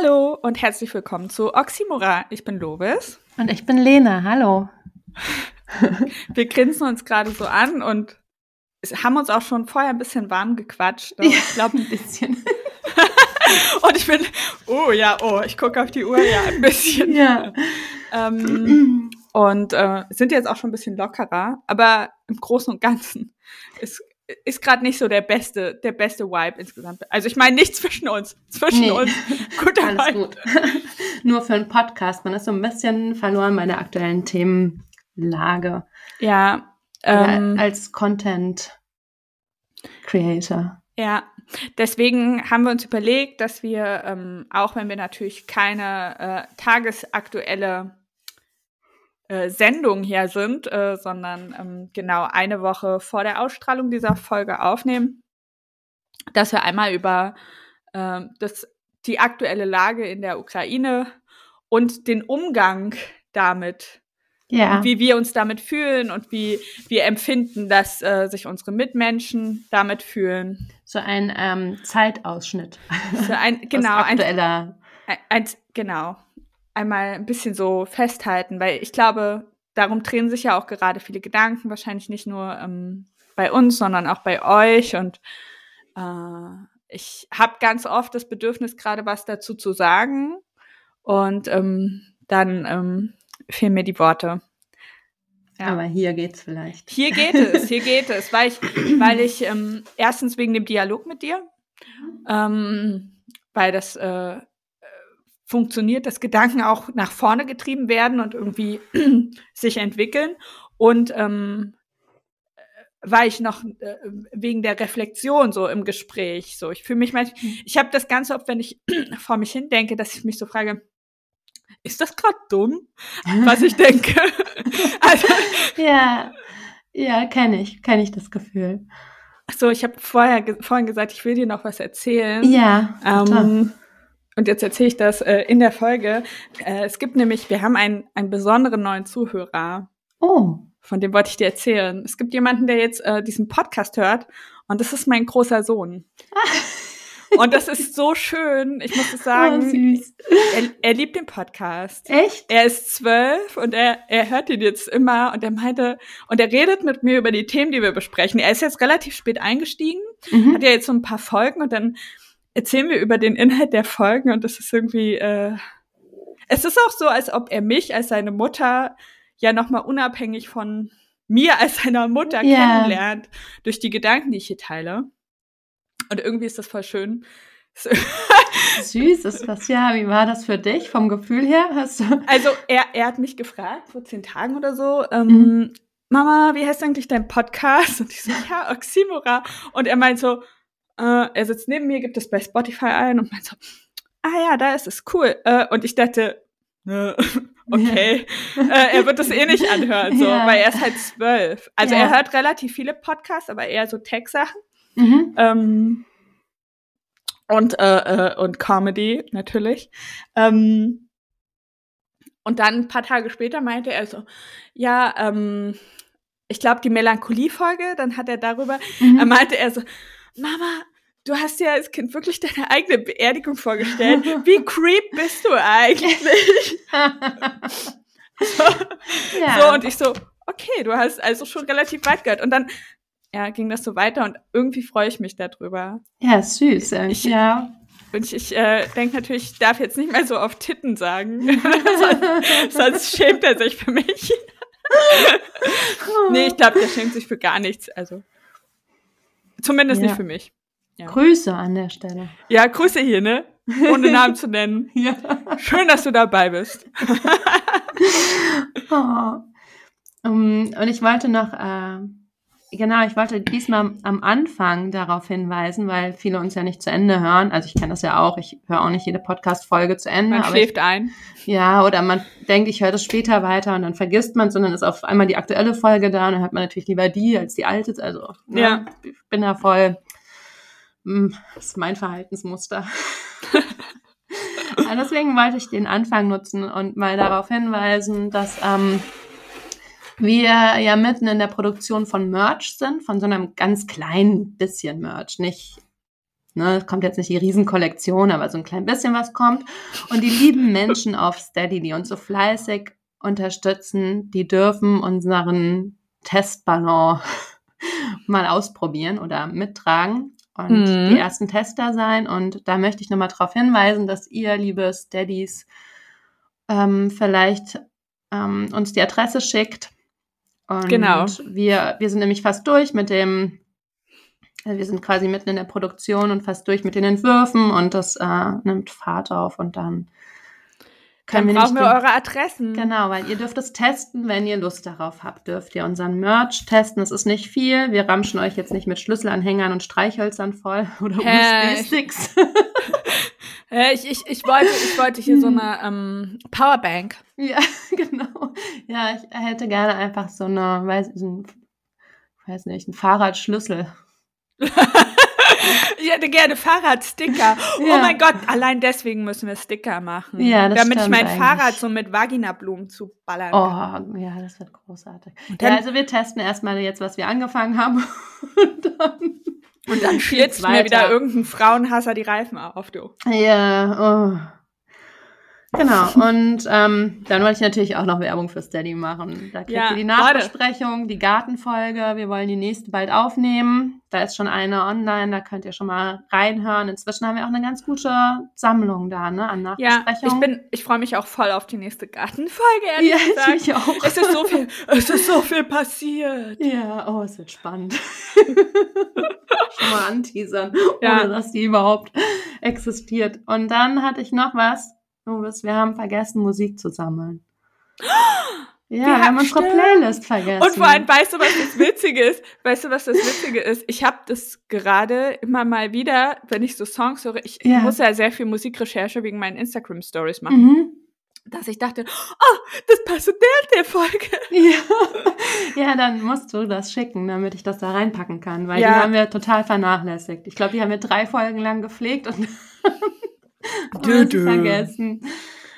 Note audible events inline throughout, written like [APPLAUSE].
Hallo und herzlich willkommen zu Oxymora. Ich bin Lovis. Und ich bin Lena. Hallo. [LAUGHS] Wir grinsen uns gerade so an und haben uns auch schon vorher ein bisschen warm gequatscht. Ja, ich glaube ein bisschen. [LAUGHS] und ich bin, oh ja, oh, ich gucke auf die Uhr, ja, ein bisschen. Ja. ähm, [CLEARS THROAT] und äh, sind jetzt auch schon ein bisschen lockerer, aber im Großen und Ganzen ist ist gerade nicht so der beste, der beste Vibe insgesamt. Also ich meine nicht zwischen uns, zwischen nee. uns. [LAUGHS] Gut, Alles [LAUGHS] gut. Nur für einen Podcast. Man ist so ein bisschen verloren bei der aktuellen Themenlage. Ja. Ähm, als Content Creator. Ja, deswegen haben wir uns überlegt, dass wir, ähm, auch wenn wir natürlich keine äh, tagesaktuelle Sendung hier sind, äh, sondern ähm, genau eine Woche vor der Ausstrahlung dieser Folge aufnehmen, dass wir einmal über äh, das, die aktuelle Lage in der Ukraine und den Umgang damit, ja. wie wir uns damit fühlen und wie wir empfinden, dass äh, sich unsere Mitmenschen damit fühlen. So ein ähm, Zeitausschnitt. So ein, [LAUGHS] genau, aktueller. Ein, ein, genau einmal ein bisschen so festhalten, weil ich glaube, darum drehen sich ja auch gerade viele Gedanken, wahrscheinlich nicht nur ähm, bei uns, sondern auch bei euch. Und äh, ich habe ganz oft das Bedürfnis, gerade was dazu zu sagen. Und ähm, dann ähm, fehlen mir die Worte. Ja. Aber hier geht's vielleicht. Hier geht es, hier geht es, weil ich, [CLEARS THROAT] weil ich ähm, erstens wegen dem Dialog mit dir, ähm, weil das äh, funktioniert, dass Gedanken auch nach vorne getrieben werden und irgendwie [CLEARS THROAT] sich entwickeln. Und ähm, war ich noch äh, wegen der Reflexion so im Gespräch. So, ich fühle mich manchmal, mhm. ich habe das ganz oft, wenn ich [CLEARS THROAT] vor mich hin denke, dass ich mich so frage, ist das gerade dumm, was ich [LAUGHS] denke? [LAUGHS] also, ja, ja, kenne ich, kenne ich das Gefühl. So, ich habe vorher vorhin gesagt, ich will dir noch was erzählen. Ja. Ähm, und jetzt erzähle ich das äh, in der Folge. Äh, es gibt nämlich, wir haben einen, einen besonderen neuen Zuhörer. Oh. Von dem wollte ich dir erzählen. Es gibt jemanden, der jetzt äh, diesen Podcast hört und das ist mein großer Sohn. Und das ist so schön. Ich muss es sagen. Oh. Er, er, liebt den Podcast. Echt? Er ist zwölf und er, er hört ihn jetzt immer und er meinte, und er redet mit mir über die Themen, die wir besprechen. Er ist jetzt relativ spät eingestiegen, mhm. hat ja jetzt so ein paar Folgen und dann erzählen wir über den Inhalt der Folgen und das ist irgendwie, äh, es ist auch so, als ob er mich als seine Mutter ja nochmal unabhängig von mir als seiner Mutter yeah. kennenlernt, durch die Gedanken, die ich hier teile. Und irgendwie ist das voll schön. Süß ist das ja. Wie war das für dich vom Gefühl her? Hast du also er, er hat mich gefragt vor zehn Tagen oder so, ähm, mhm. Mama, wie heißt eigentlich dein Podcast? Und ich so, ja, Oxymora. Und er meint so, äh, er sitzt neben mir, gibt es bei Spotify ein und meint so, ah ja, da ist es, cool. Äh, und ich dachte, [LAUGHS] okay, [LAUGHS] äh, er wird das eh nicht anhören, so, ja. weil er ist halt zwölf. Also ja. er hört relativ viele Podcasts, aber eher so Tech-Sachen. Mhm. Ähm, und, äh, äh, und Comedy natürlich. Ähm, und dann ein paar Tage später meinte er so, ja, ähm, ich glaube die Melancholie-Folge, dann hat er darüber, mhm. er meinte er so, Mama, du hast dir als Kind wirklich deine eigene Beerdigung vorgestellt. Wie [LAUGHS] creep bist du eigentlich? so, [LAUGHS] ja. so, und ich so, okay, du hast also schon relativ weit gehört. Und dann ja, ging das so weiter und irgendwie freue ich mich darüber. Ja, süß. Ich, ja. Und ich, ich äh, denke natürlich, ich darf jetzt nicht mehr so auf Titten sagen. [LAUGHS] sonst, sonst schämt er sich für mich. nee, ich glaube, der schämt sich für gar nichts. Also zumindest ja. nicht für mich. Ja. Grüße an der Stelle. Ja, Grüße hier, ne? Ohne [LAUGHS] Namen zu nennen. ja. Schön, dass du dabei bist. [LAUGHS] oh. um, und ich wollte noch, äh, genau, ich wollte diesmal am Anfang darauf hinweisen, weil viele uns ja nicht zu Ende hören. Also ich kenne das ja auch, ich höre auch nicht jede Podcast-Folge zu Ende. Man schläft ich, ein. Ja, oder man denkt, ich höre das später weiter und dann vergisst man es und dann ist auf einmal die aktuelle Folge da und dann hat man natürlich lieber die als die alte. Also ne, ja. ich bin da voll das ist mein Verhaltensmuster. [LAUGHS] deswegen wollte ich den Anfang nutzen und mal darauf hinweisen, dass ähm, wir ja mitten in der Produktion von Merch sind, von so einem ganz kleinen bisschen Merch, nicht Ne, kommt jetzt nicht die Riesenkollektion, aber so ein klein bisschen was kommt. Und die lieben Menschen auf Steady, die uns so fleißig unterstützen, die dürfen unseren Testballon [LAUGHS] mal ausprobieren oder mittragen und mhm. die ersten Tester sein. Und da möchte ich nochmal darauf hinweisen, dass ihr, liebe Steadies, ähm, vielleicht ähm, uns die Adresse schickt. Und genau. Wir, wir sind nämlich fast durch mit dem, also wir sind quasi mitten in der Produktion und fast durch mit den Entwürfen und das äh, nimmt Fahrt auf und dann können Dann wir brauchen wir eure Adressen. Genau, weil ihr dürft es testen, wenn ihr Lust darauf habt, dürft ihr unseren Merch testen. Es ist nicht viel. Wir ramschen euch jetzt nicht mit Schlüsselanhängern und Streichhölzern voll [LAUGHS] oder USB-Sticks. [LAUGHS] ich, ich, ich, wollte, ich wollte hier so eine ähm, Powerbank. Ja, [LAUGHS] genau. Ja, ich hätte gerne einfach so eine, weiß, so ein, weiß nicht, einen Fahrradschlüssel. Ich hätte gerne Fahrradsticker. Oh ja. Oh mein Gott, allein deswegen müssen wir Sticker machen. Ja, das Damit ich mein eigentlich. Fahrrad so mit Vaginablumen zuballern kann. Oh, ja, das wird großartig. Dann, ja, also wir testen erstmal jetzt, was wir angefangen haben. [LAUGHS] Und dann, und dann schlitzt mir wieder irgendein Frauenhasser die Reifen auf, du. Ja, oh. Genau, und ähm, dann wollte ich natürlich auch noch Werbung für Steady machen. Da kriegt ja, ihr die Nachbesprechung, die Gartenfolge. Wir wollen die nächste bald aufnehmen. Da ist schon eine online, da könnt ihr schon mal reinhören. Inzwischen haben wir auch eine ganz gute Sammlung da, ne, an Nachbesprechungen. Ja, ich bin, ich freue mich auch voll auf die nächste Gartenfolge, ehrlich ja, gesagt. Ich auch. Es ist so viel, es ist so viel passiert. Ja, oh, es wird spannend. [LAUGHS] schon mal anteasern, ja. ohne dass die überhaupt existiert. Und dann hatte ich noch was Louis, wir haben vergessen, Musik zu sammeln. [GASPS] Ja, wir, wir haben unsere stimmt. Playlist vergessen. Und vor allem, weißt du, was das Witzige ist? Weißt du, was das Witzige ist? Ich habe das gerade immer mal wieder, wenn ich so Songs höre, ich ja. muss ja sehr viel Musikrecherche wegen meinen Instagram-Stories machen. Mhm. Dass ich dachte, oh, das passt zu der, der Folge. [LAUGHS] Ja. ja, dann musst du das schicken, damit ich das da reinpacken kann, weil ja. die haben wir total vernachlässigt. Ich glaube, die haben wir drei Folgen lang gepflegt und [LAUGHS] Dö, dö. vergessen.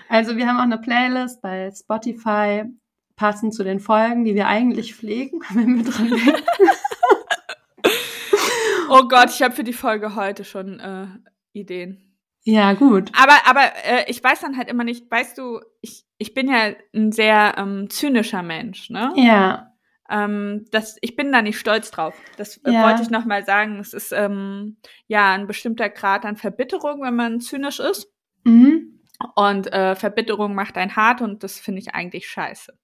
Also wir haben auch eine Playlist bei Spotify, passend zu den Folgen, die wir eigentlich pflegen, [LAUGHS] wenn wir dran denken. [LAUGHS] oh Gott, ich habe für die Folge heute schon äh, Ideen. Ja, gut. Aber, aber äh, ich weiß dann halt immer nicht, weißt du, ich, ich bin ja ein sehr ähm, zynischer Mensch, ne? Ja. Ähm, das, ich bin da nicht stolz drauf. Das äh, ja. wollte ich nochmal sagen. Es ist ähm, ja ein bestimmter Grad an Verbitterung, wenn man zynisch ist. Mhm. Und äh, Verbitterung macht einen hart und das finde ich eigentlich scheiße.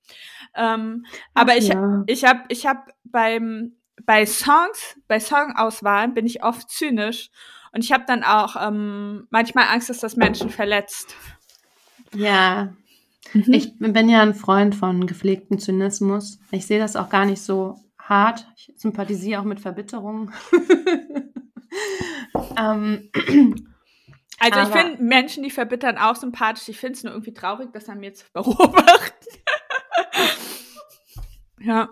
Ähm, aber ich, ja. ich habe ich hab beim bei Songs, bei Songauswahlen bin ich oft zynisch und ich habe dann auch ähm, manchmal Angst, dass das Menschen verletzt. Ja. Mhm. Ich bin ja ein Freund von gepflegtem Zynismus. Ich sehe das auch gar nicht so hart. Ich sympathisiere auch mit Verbitterung. [LAUGHS] ähm, also ich finde Menschen, die verbittern, auch sympathisch. Ich finde es nur irgendwie traurig, das an mir zu beobachten. [LAUGHS] ja.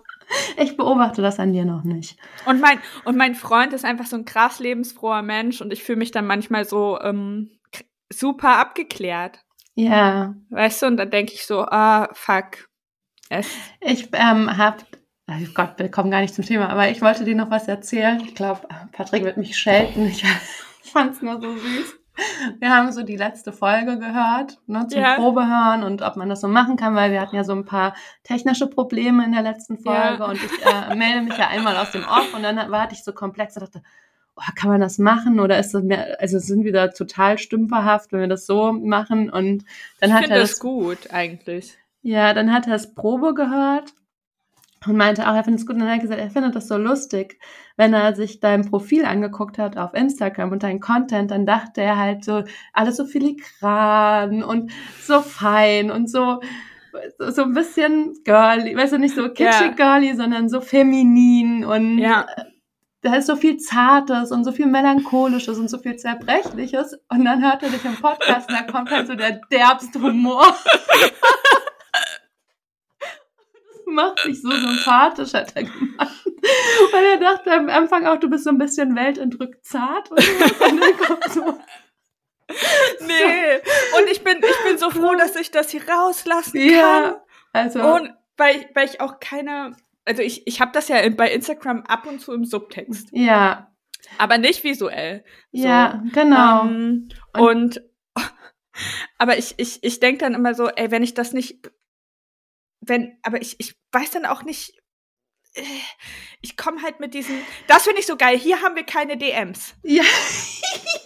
Ich beobachte das an dir noch nicht. Und mein, und mein Freund ist einfach so ein krass lebensfroher Mensch und ich fühle mich dann manchmal so ähm, super abgeklärt. Ja. Weißt du, und dann denke ich so, ah, fuck. Es. Ich ähm, hab, oh Gott, wir kommen gar nicht zum Thema, aber ich wollte dir noch was erzählen. Ich glaube, Patrick wird mich schelten. Ich [LAUGHS] fand es nur so süß. Wir haben so die letzte Folge gehört, ne, zum ja. Probehören und ob man das so machen kann, weil wir hatten ja so ein paar technische Probleme in der letzten Folge ja. und ich äh, melde mich ja einmal aus dem Off und dann war ich so komplex und dachte, kann man das machen oder ist das mehr, also sind wir da total stümperhaft, wenn wir das so machen? Und dann ich hat er das, das gut eigentlich. Ja, dann hat er das Probe gehört und meinte auch, er findet es gut. Und dann hat er gesagt, er findet das so lustig, wenn er sich dein Profil angeguckt hat auf Instagram und dein Content, dann dachte er halt so alles so filigran und so fein und so so ein bisschen girly, weißt du, nicht so kitschig girly, sondern so feminin und ja da ist so viel Zartes und so viel Melancholisches und so viel Zerbrechliches. Und dann hört er dich im Podcast und da kommt halt so der derbste Humor. [LAUGHS] das macht sich so sympathisch, hat er gemacht. Weil er dachte am Anfang auch, du bist so ein bisschen weltentrückt zart. Und, und dann kommt so nee. Und ich bin, ich bin so froh, dass ich das hier rauslassen kann. Ja, also. Und weil ich, weil ich auch keine also ich, ich habe das ja bei Instagram ab und zu im Subtext. Ja. aber nicht visuell. Ja, genau. Ähm, und, [LAUGHS] aber ich, ich, ich denke dann immer so, ey, wenn ich das nicht, wenn, aber ich, ich weiß dann auch nicht, äh, ich komme halt mit diesen, das finde ich so geil, hier haben wir keine DMs. Ja. [LAUGHS]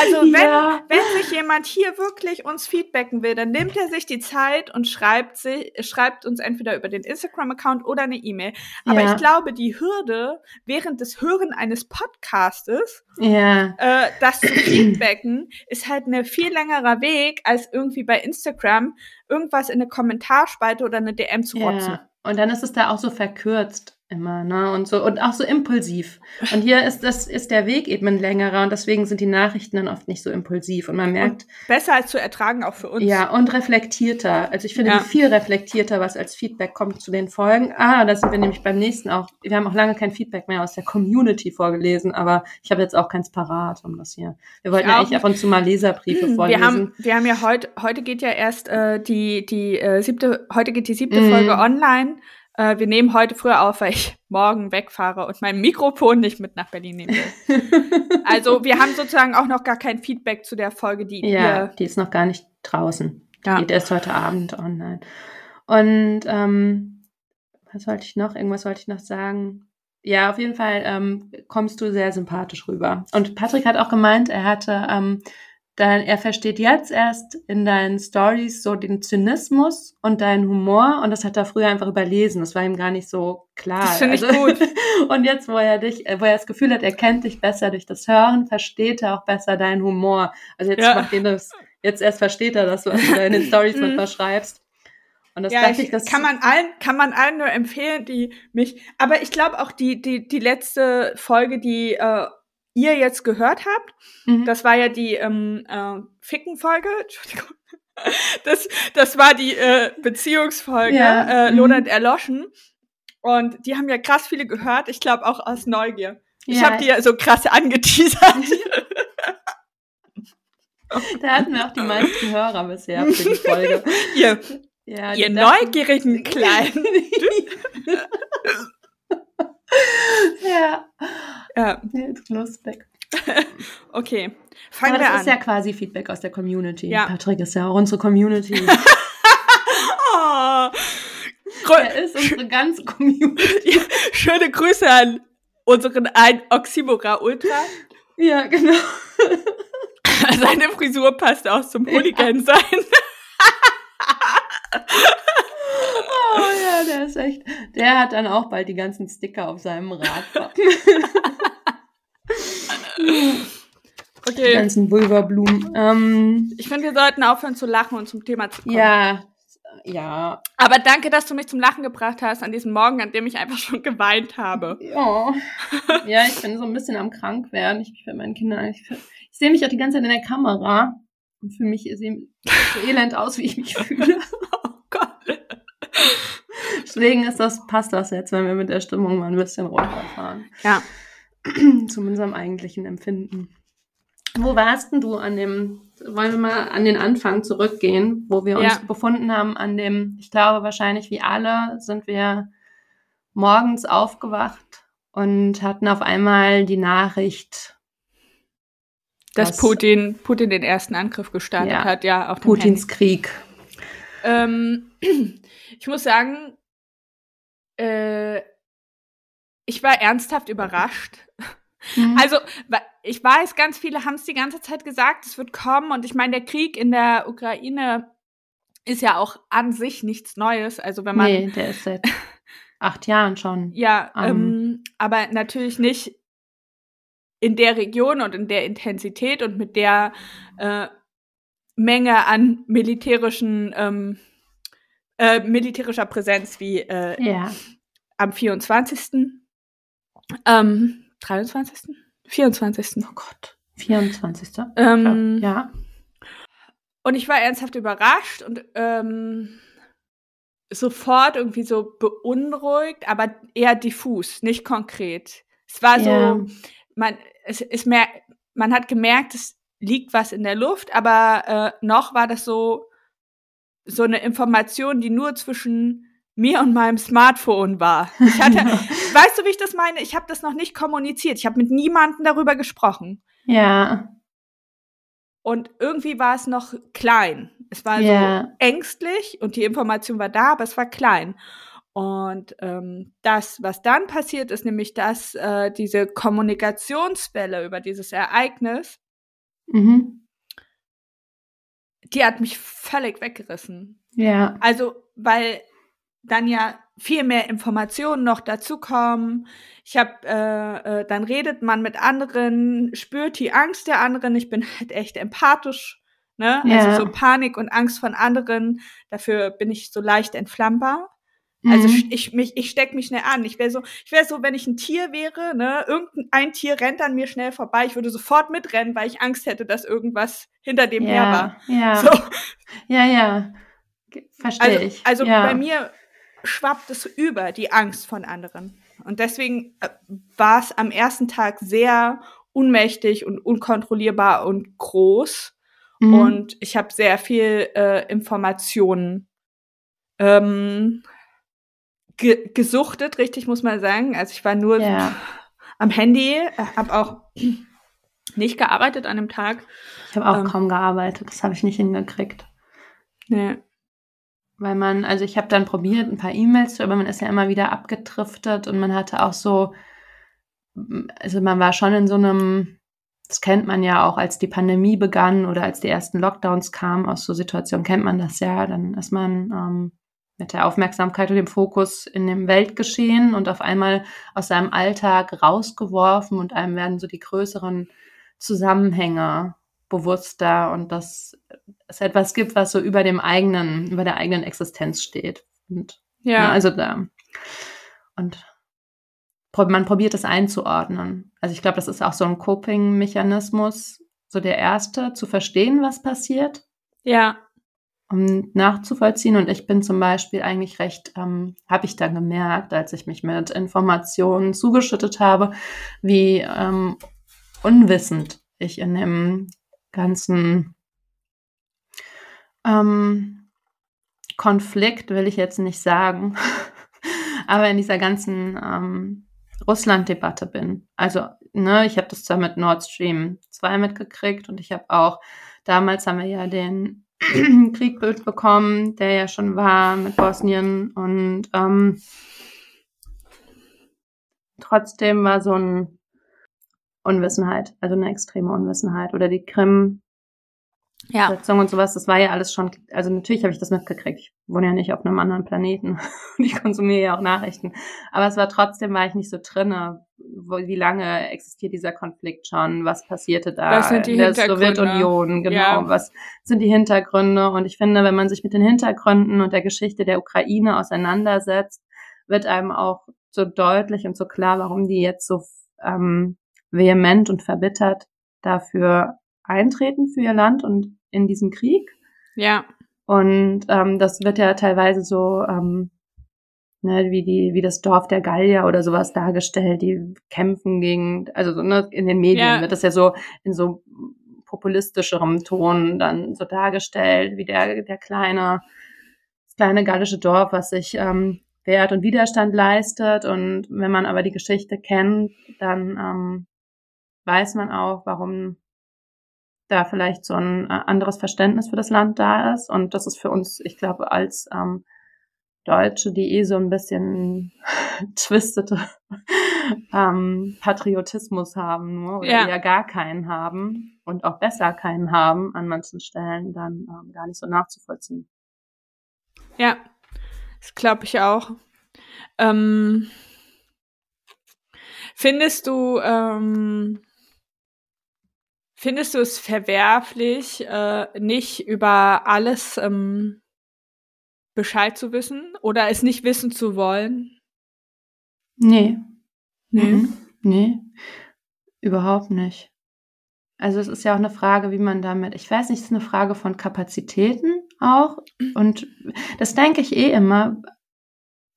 Also wenn, ja. wenn sich jemand hier wirklich uns feedbacken will, dann nimmt er sich die Zeit und schreibt, sie, schreibt uns entweder über den Instagram-Account oder eine E-Mail. Aber ja. ich glaube, die Hürde während des Hören eines Podcastes, ja. äh, das zu feedbacken, ist halt ein viel längerer Weg, als irgendwie bei Instagram irgendwas in eine Kommentarspalte oder eine DM zu rotzen. Und dann ist es da auch so verkürzt immer, ne? Und so und auch so impulsiv. Und hier ist das ist der Weg eben ein längerer und deswegen sind die Nachrichten dann oft nicht so impulsiv und man merkt und besser als zu ertragen auch für uns. Ja, und reflektierter. Also ich finde ja. viel reflektierter, was als Feedback kommt zu den Folgen. Ah, da sind wir nämlich beim nächsten auch. Wir haben auch lange kein Feedback mehr aus der Community vorgelesen, aber ich habe jetzt auch keins parat um das hier. Wir wollten ja eigentlich ab und zu mal Leserbriefe vorlesen. Wir haben wir haben ja heute heute geht ja erst äh, die die äh, siebte heute geht die siebte mm. Folge online. Äh, wir nehmen heute früher auf, weil ich [LAUGHS] morgen wegfahre und mein Mikrofon nicht mit nach Berlin nehmen will. [LAUGHS] also wir haben sozusagen auch noch gar kein Feedback zu der Folge, die Ja, die ist noch gar nicht draußen. Ja. Geht erst heute Abend online. Und ähm, was wollte ich noch? Irgendwas wollte ich noch sagen. Ja, auf jeden Fall ähm, kommst du sehr sympathisch rüber. Und Patrick hat auch gemeint, er hatte ähm, dann er versteht jetzt erst in deinen Stories so den Zynismus und deinen Humor und das hat er früher einfach überlesen. Das war ihm gar nicht so klar. Das finde ich also, gut. [LAUGHS] und jetzt, wo er dich, wo er das Gefühl hat, er kennt dich besser durch das Hören, versteht er auch besser deinen Humor. Also jetzt ja. macht ihn das, jetzt erst versteht er das, was du in den [LAUGHS] Stories manchmal schreibst. Und das ja, ich, ich, das kann man allen, kann man allen nur empfehlen, die mich, aber ich glaube auch die, die, die letzte Folge, die äh, ihr jetzt gehört habt. Mhm. Das war ja die ähm, äh, Ficken-Folge. [LAUGHS] Entschuldigung. Das, das war die äh, Beziehungsfolge, ja. äh, mhm. Lohnend erloschen. Und die haben ja krass viele gehört. Ich glaube auch aus Neugier. Ich ja. habe die ja so krass [LAUGHS] angeteasert. [LAUGHS] da hatten wir auch die meisten Hörer bisher für die Folge. ihr, ja, ihr neugierigen Kleinen. [LAUGHS] ja. Ja. Jetzt lustig. [LAUGHS] okay. Fangen Aber wir das an. ist ja quasi Feedback aus der Community. Ja. Patrick ist ja auch unsere Community. [LAUGHS] oh. Er ist unsere ganze Community. Schöne Grüße an unseren ein Oxymora Ultra. Ja, genau. Seine Frisur passt auch zum Hooligan sein. oh ist echt. Der hat dann auch bald die ganzen Sticker auf seinem Rad. [LAUGHS] okay. Die ganzen Vulvablumen. Ähm, ich finde, wir sollten aufhören zu lachen und zum Thema zu kommen. Ja, ja. Aber danke, dass du mich zum Lachen gebracht hast an diesem Morgen, an dem ich einfach schon geweint habe. Ja. [LAUGHS] ja, ich bin so ein bisschen am krank werden. Ich für meinen Kindern. Ich, ich sehe mich auch die ganze Zeit in der Kamera. Und für mich sieht so elend aus, wie ich mich fühle. [LAUGHS] Deswegen ist das, passt das jetzt, wenn wir mit der Stimmung mal ein bisschen runterfahren. Ja. [CLEARS THROAT] Zu unserem eigentlichen Empfinden. Wo warst denn du an dem, wollen wir mal an den Anfang zurückgehen, wo wir uns ja. befunden haben, an dem, ich glaube wahrscheinlich wie alle, sind wir morgens aufgewacht und hatten auf einmal die Nachricht, dass, dass Putin, Putin den ersten Angriff gestartet ja, hat, ja, auf Putins. Krieg. Ähm, [CLEARS THROAT] ich muss sagen, äh, ich war ernsthaft überrascht. Mhm. Also, ich weiß, ganz viele haben es die ganze Zeit gesagt, es wird kommen. Und ich meine, der Krieg in der Ukraine ist ja auch an sich nichts Neues. Also, wenn man. Nee, der ist seit acht Jahren schon. Ja, ähm, aber natürlich nicht in der Region und in der Intensität und mit der äh, Menge an militärischen ähm, äh, militärischer Präsenz wie äh, ja. am 24. Ähm, 23. 24. Oh Gott. 24. Ähm, ja. Und ich war ernsthaft überrascht und ähm, sofort irgendwie so beunruhigt, aber eher diffus, nicht konkret. Es war so, ja. man, es ist mehr, man hat gemerkt, es liegt was in der Luft, aber äh, noch war das so, so eine Information, die nur zwischen mir und meinem Smartphone war. Ich hatte, [LAUGHS] weißt du, wie ich das meine? Ich habe das noch nicht kommuniziert. Ich habe mit niemandem darüber gesprochen. Ja. Und irgendwie war es noch klein. Es war ja. so ängstlich und die Information war da, aber es war klein. Und ähm, das, was dann passiert, ist nämlich, dass äh, diese Kommunikationswelle über dieses Ereignis, mhm. Die hat mich völlig weggerissen. Ja. Also, weil dann ja viel mehr Informationen noch dazukommen. Ich habe, äh, äh, dann redet man mit anderen, spürt die Angst der anderen. Ich bin halt echt empathisch, ne? Also ja. Also so Panik und Angst von anderen. Dafür bin ich so leicht entflammbar. Also mhm. ich mich, ich steck mich schnell an. Ich wäre so, ich wäre so, wenn ich ein Tier wäre, ne, irgendein Tier rennt an mir schnell vorbei, ich würde sofort mitrennen, weil ich Angst hätte, dass irgendwas hinter dem ja, her war. Ja. So. Ja, ja. Verstehe also, ich. Also ja. bei mir schwappt es über die Angst von anderen. Und deswegen äh, war es am ersten Tag sehr unmächtig und unkontrollierbar und groß. Mhm. Und ich habe sehr viel äh, Informationen ähm, ge gesuchtet, richtig muss man sagen. Also ich war nur ja. am Handy, habe auch [CLEARS THROAT] nicht gearbeitet an dem Tag. Ich habe auch ähm, kaum gearbeitet, das habe ich nicht hingekriegt. Nee. Weil man, also ich habe dann probiert, ein paar E-Mails zu, aber man ist ja immer wieder abgedriftet und man hatte auch so, also man war schon in so einem, das kennt man ja auch, als die Pandemie begann oder als die ersten Lockdowns kamen, aus so Situationen kennt man das ja, dann ist man ähm, mit der Aufmerksamkeit und dem Fokus in dem Weltgeschehen und auf einmal aus seinem Alltag rausgeworfen und einem werden so die größeren Zusammenhänge bewusster und dass es etwas gibt, was so über dem eigenen, über der eigenen Existenz steht. Und, ja. Ne, also da. Und man probiert es einzuordnen. Also ich glaube, das ist auch so ein Coping-Mechanismus, so der erste, zu verstehen, was passiert. Ja um nachzuvollziehen. Und ich bin zum Beispiel eigentlich recht, ähm, habe ich dann gemerkt, als ich mich mit Informationen zugeschüttet habe, wie ähm, unwissend ich in dem ganzen ähm, Konflikt, will ich jetzt nicht sagen, [LAUGHS] aber in dieser ganzen ähm, Russland-Debatte bin. Also, ne, ich habe das zwar mit Nord Stream 2 mitgekriegt und ich habe auch, damals haben wir ja den [CLEARS THROAT] Krieg bekommen, der ja schon war mit Bosnien. Und ähm, trotzdem war so ein Unwissenheit, also eine extreme Unwissenheit. Oder die Krim ja. Setzung und sowas, das war ja alles schon, also natürlich habe ich das mitgekriegt. Ich wohne ja nicht auf einem anderen Planeten. [LAUGHS] ich konsumiere ja auch Nachrichten. Aber es war trotzdem, war ich nicht so drinne. Wo, wie lange existiert dieser Konflikt schon? Was passierte da was sind die in der Sowjetunion? Genau. Ja. Was sind die Hintergründe? Und ich finde, wenn man sich mit den Hintergründen und der Geschichte der Ukraine auseinandersetzt, wird einem auch so deutlich und so klar, warum die jetzt so ähm, vehement und verbittert dafür eintreten für ihr Land und in diesem Krieg. Ja. Und ähm, das wird ja teilweise so ähm, ne, wie die wie das Dorf der Gallier oder sowas dargestellt, die kämpfen gegen, also so, ne, in den Medien ja. wird das ja so in so populistischerem Ton dann so dargestellt, wie der der kleine das kleine gallische Dorf, was sich ähm, Wert und Widerstand leistet. Und wenn man aber die Geschichte kennt, dann ähm, weiß man auch, warum da vielleicht so ein äh, anderes Verständnis für das Land da ist. Und das ist für uns, ich glaube, als ähm, Deutsche, die eh so ein bisschen [LAUGHS] twistete [LAUGHS] ähm, Patriotismus haben, nur oder ja. eher gar keinen haben und auch besser keinen haben an manchen Stellen, dann ähm, gar nicht so nachzuvollziehen. Ja, das glaube ich auch. Ähm, findest du, ähm, Findest du es verwerflich, äh, nicht über alles ähm, Bescheid zu wissen oder es nicht wissen zu wollen? Nee. Nee. Mhm. Nee. Überhaupt nicht. Also es ist ja auch eine Frage, wie man damit, ich weiß nicht, es ist eine Frage von Kapazitäten auch. Und das denke ich eh immer,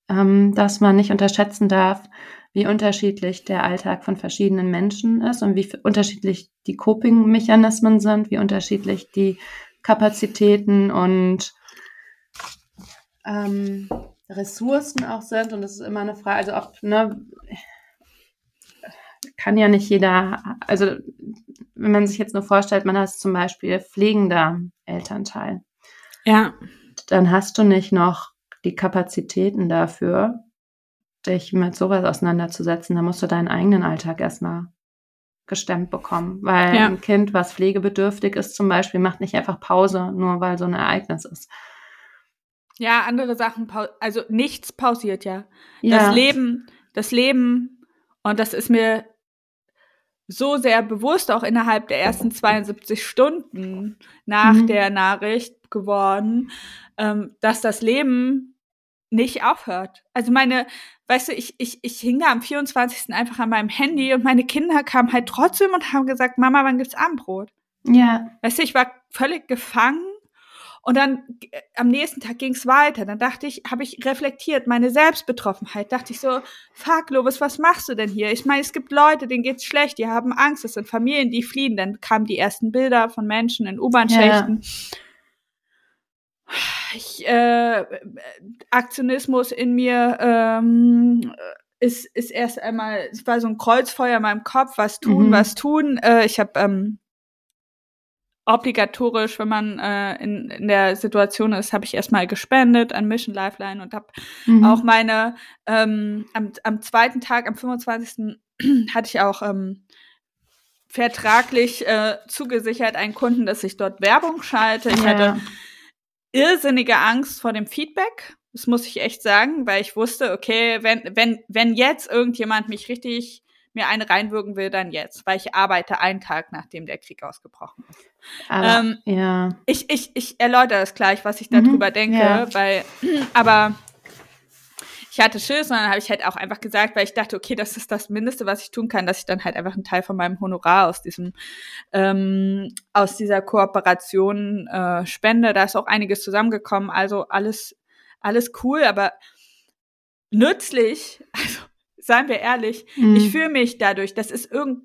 ähm, dass man nicht unterschätzen darf, wie unterschiedlich der Alltag von verschiedenen Menschen ist und wie unterschiedlich die Coping-Mechanismen sind, wie unterschiedlich die Kapazitäten und ähm, Ressourcen auch sind und das ist immer eine Frage, also ob, ne, kann ja nicht jeder, also wenn man sich jetzt nur vorstellt, man hat zum Beispiel pflegender Elternteil. Ja. Dann hast du nicht noch die Kapazitäten dafür, dich mit sowas auseinanderzusetzen. Da musst du deinen eigenen Alltag erstmal gestemmt bekommen. Weil ja. ein Kind, was pflegebedürftig ist zum Beispiel, macht nicht einfach Pause, nur weil so ein Ereignis ist. Ja, andere Sachen, also nichts pausiert ja. ja. Das Leben, das Leben, und das ist mir so sehr bewusst auch innerhalb der ersten 72 Stunden nach mhm. der Nachricht geworden, ähm, dass das Leben nicht aufhört. Also meine, weißt du, ich, ich, ich hing da am 24. einfach an meinem Handy und meine Kinder kamen halt trotzdem und haben gesagt, Mama, wann gibt's Abendbrot? Ja. Weißt du, ich war völlig gefangen und dann äh, am nächsten Tag ging es weiter. Dann dachte ich, habe ich reflektiert, meine Selbstbetroffenheit. Dachte ich so, fuck, Lobes, was machst du denn hier? Ich meine, es gibt Leute, denen geht's schlecht, die haben Angst, es sind Familien, die fliehen. Dann kamen die ersten Bilder von Menschen in U-Bahn-Schächten. Ja. Ich, äh, Aktionismus in mir ähm, ist, ist erst einmal, es war so ein Kreuzfeuer in meinem Kopf, was tun, mhm. was tun. Äh, ich habe ähm, obligatorisch, wenn man äh, in, in der Situation ist, habe ich erstmal gespendet an Mission Lifeline und habe mhm. auch meine ähm, am, am zweiten Tag, am 25. [CLEARS THROAT] hatte ich auch ähm, vertraglich äh, zugesichert einen Kunden, dass ich dort Werbung schalte. Ich ja. hatte irrsinnige Angst vor dem Feedback. Das muss ich echt sagen, weil ich wusste, okay, wenn, wenn, wenn jetzt irgendjemand mich richtig mir eine reinwirken will, dann jetzt, weil ich arbeite einen Tag, nachdem der Krieg ausgebrochen ist. Aber, ähm, ja. Ich, ich, ich erläutere es gleich, was ich darüber mhm, denke, ja. weil, [CLEARS THROAT] aber ich hatte Schiss und dann habe ich halt auch einfach gesagt, weil ich dachte, okay, das ist das Mindeste, was ich tun kann, dass ich dann halt einfach einen Teil von meinem Honorar aus diesem ähm, aus dieser Kooperation äh, spende. Da ist auch einiges zusammengekommen, also alles alles cool, aber nützlich, [LAUGHS] also seien wir ehrlich, mhm. ich fühle mich dadurch, das ist irgend,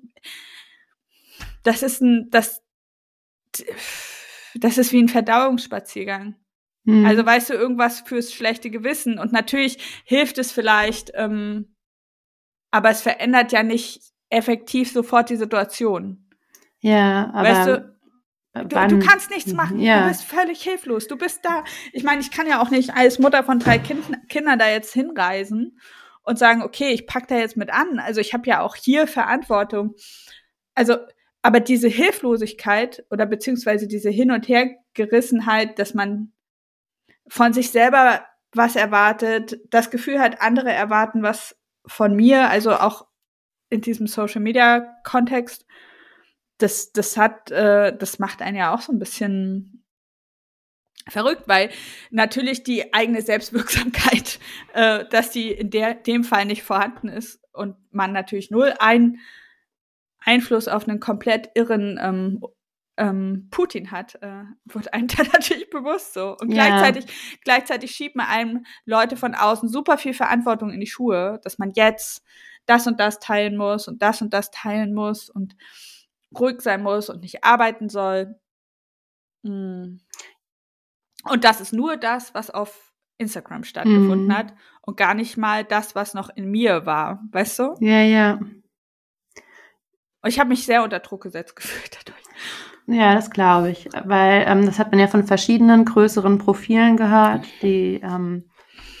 das ist ein, das, das ist wie ein Verdauungsspaziergang. Mhm. Also weißt du, irgendwas fürs schlechte Gewissen. Und natürlich hilft es vielleicht, ähm, aber es verändert ja nicht effektiv sofort die Situation. Ja, aber. Weißt du, Du, du, kannst nichts machen. Ja. Du bist völlig hilflos. Du bist da. Ich meine, ich kann ja auch nicht als Mutter von drei kind Kindern da jetzt hinreisen und sagen, okay, ich pack da jetzt mit an. Also ich habe ja auch hier Verantwortung. Also, aber diese Hilflosigkeit oder beziehungsweise diese Hin- und Hergerissenheit, dass man von sich selber was erwartet, das Gefühl hat, andere erwarten was von mir, also auch in diesem Social Media Kontext, das, das hat, äh, das macht einen ja auch so ein bisschen verrückt, weil natürlich die eigene Selbstwirksamkeit, [LAUGHS] äh, dass die in der, dem Fall nicht vorhanden ist und man natürlich null ein Einfluss auf einen komplett irren ähm, ähm, Putin hat, äh, wird einem [LAUGHS] dann natürlich bewusst so. Und ja. gleichzeitig, gleichzeitig schiebt man einem Leute von außen super viel Verantwortung in die Schuhe, dass man jetzt das und das teilen muss und das und das teilen muss und ruhig sein muss und nicht arbeiten soll. Hm. Und das ist nur das, was auf Instagram stattgefunden mhm. hat und gar nicht mal das, was noch in mir war, weißt du? Ja, ja. Und ich habe mich sehr unter Druck gesetzt [LAUGHS] gefühlt dadurch. Ja, das glaube ich, weil ähm, das hat man ja von verschiedenen größeren Profilen gehört, die ähm,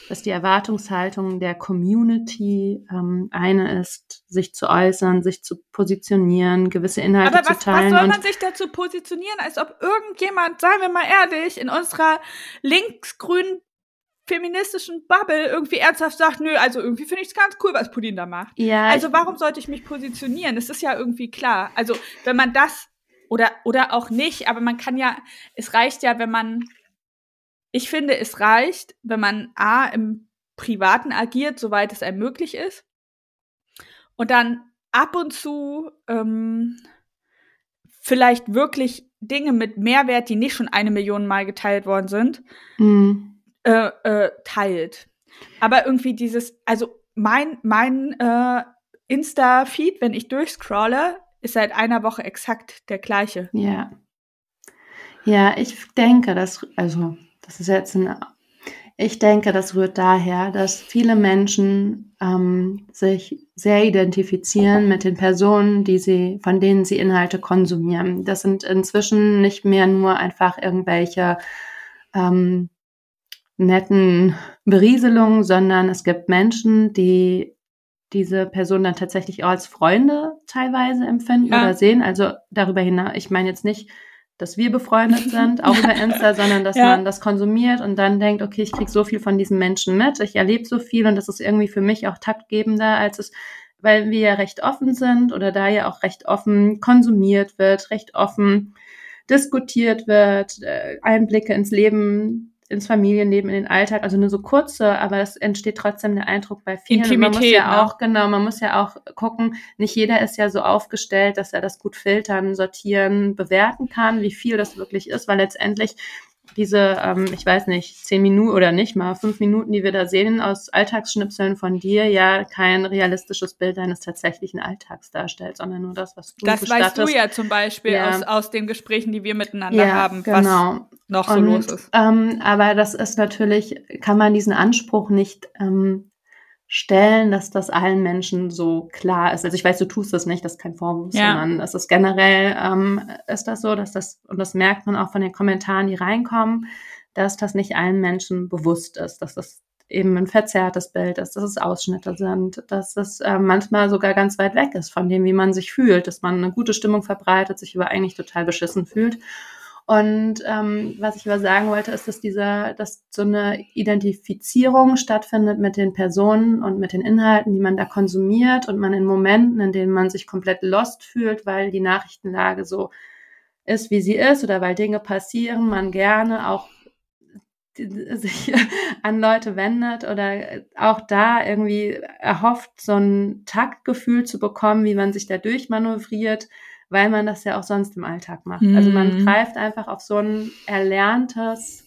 dass die Erwartungshaltung der Community ähm, eine ist, sich zu äußern, sich zu positionieren, gewisse Inhalte was, zu teilen. Aber was soll man sich dazu positionieren, als ob irgendjemand, sagen wir mal ehrlich, in unserer linksgrünen feministischen Bubble irgendwie ernsthaft sagt, nö, also irgendwie finde ich es ganz cool, was Putin da macht. Ja. Also warum sollte ich mich positionieren? Das ist ja irgendwie klar. Also wenn man das oder oder auch nicht, aber man kann ja, es reicht ja, wenn man ich finde, es reicht, wenn man A im Privaten agiert, soweit es einem möglich ist. Und dann ab und zu ähm, vielleicht wirklich Dinge mit Mehrwert, die nicht schon eine Million Mal geteilt worden sind, mhm. äh, äh, teilt. Aber irgendwie dieses, also mein, mein äh, Insta-Feed, wenn ich durchscrolle, ist seit einer Woche exakt der gleiche. Ja. Ja, ich denke, dass, also das ist jetzt ein, Ich denke, das rührt daher, dass viele Menschen ähm, sich sehr identifizieren mit den Personen, die sie, von denen sie Inhalte konsumieren. Das sind inzwischen nicht mehr nur einfach irgendwelche ähm, netten Berieselungen, sondern es gibt Menschen, die diese Person dann tatsächlich auch als Freunde teilweise empfinden ja. oder sehen. Also darüber hinaus, ich meine jetzt nicht dass wir befreundet sind, auch über [LAUGHS] Insta, sondern dass ja. man das konsumiert und dann denkt, okay, ich krieg so viel von diesen Menschen mit, ich erlebe so viel und das ist irgendwie für mich auch taktgebender, als es, weil wir ja recht offen sind oder da ja auch recht offen konsumiert wird, recht offen diskutiert wird, äh, Einblicke ins Leben ins Familienleben, in den Alltag, also nur so kurze, aber es entsteht trotzdem der Eindruck bei vielen. Intimität, man muss ja ne? auch, genau, man muss ja auch gucken, nicht jeder ist ja so aufgestellt, dass er das gut filtern, sortieren, bewerten kann, wie viel das wirklich ist, weil letztendlich diese, ähm, ich weiß nicht, zehn Minuten oder nicht mal, fünf Minuten, die wir da sehen aus Alltagsschnipseln von dir, ja kein realistisches Bild deines tatsächlichen Alltags darstellt, sondern nur das, was du Das weißt du ja zum Beispiel ja. Aus, aus den Gesprächen, die wir miteinander ja, haben, genau. was noch so Und, los ist. Ähm, aber das ist natürlich, kann man diesen Anspruch nicht ähm, stellen, dass das allen Menschen so klar ist. Also ich weiß, du tust das nicht, das ist kein Vorwurf, ja. sondern es ist generell, ähm, ist das so, dass das, und das merkt man auch von den Kommentaren, die reinkommen, dass das nicht allen Menschen bewusst ist, dass das eben ein verzerrtes Bild ist, dass es Ausschnitte sind, dass es äh, manchmal sogar ganz weit weg ist von dem, wie man sich fühlt, dass man eine gute Stimmung verbreitet, sich aber eigentlich total beschissen fühlt und ähm, was ich aber sagen wollte, ist, dass dieser, dass so eine Identifizierung stattfindet mit den Personen und mit den Inhalten, die man da konsumiert und man in Momenten, in denen man sich komplett lost fühlt, weil die Nachrichtenlage so ist, wie sie ist oder weil Dinge passieren, man gerne auch sich [LAUGHS] an Leute wendet oder auch da irgendwie erhofft, so ein Taktgefühl zu bekommen, wie man sich da durchmanövriert weil man das ja auch sonst im Alltag macht. Mhm. Also man mhm. greift einfach auf so ein erlerntes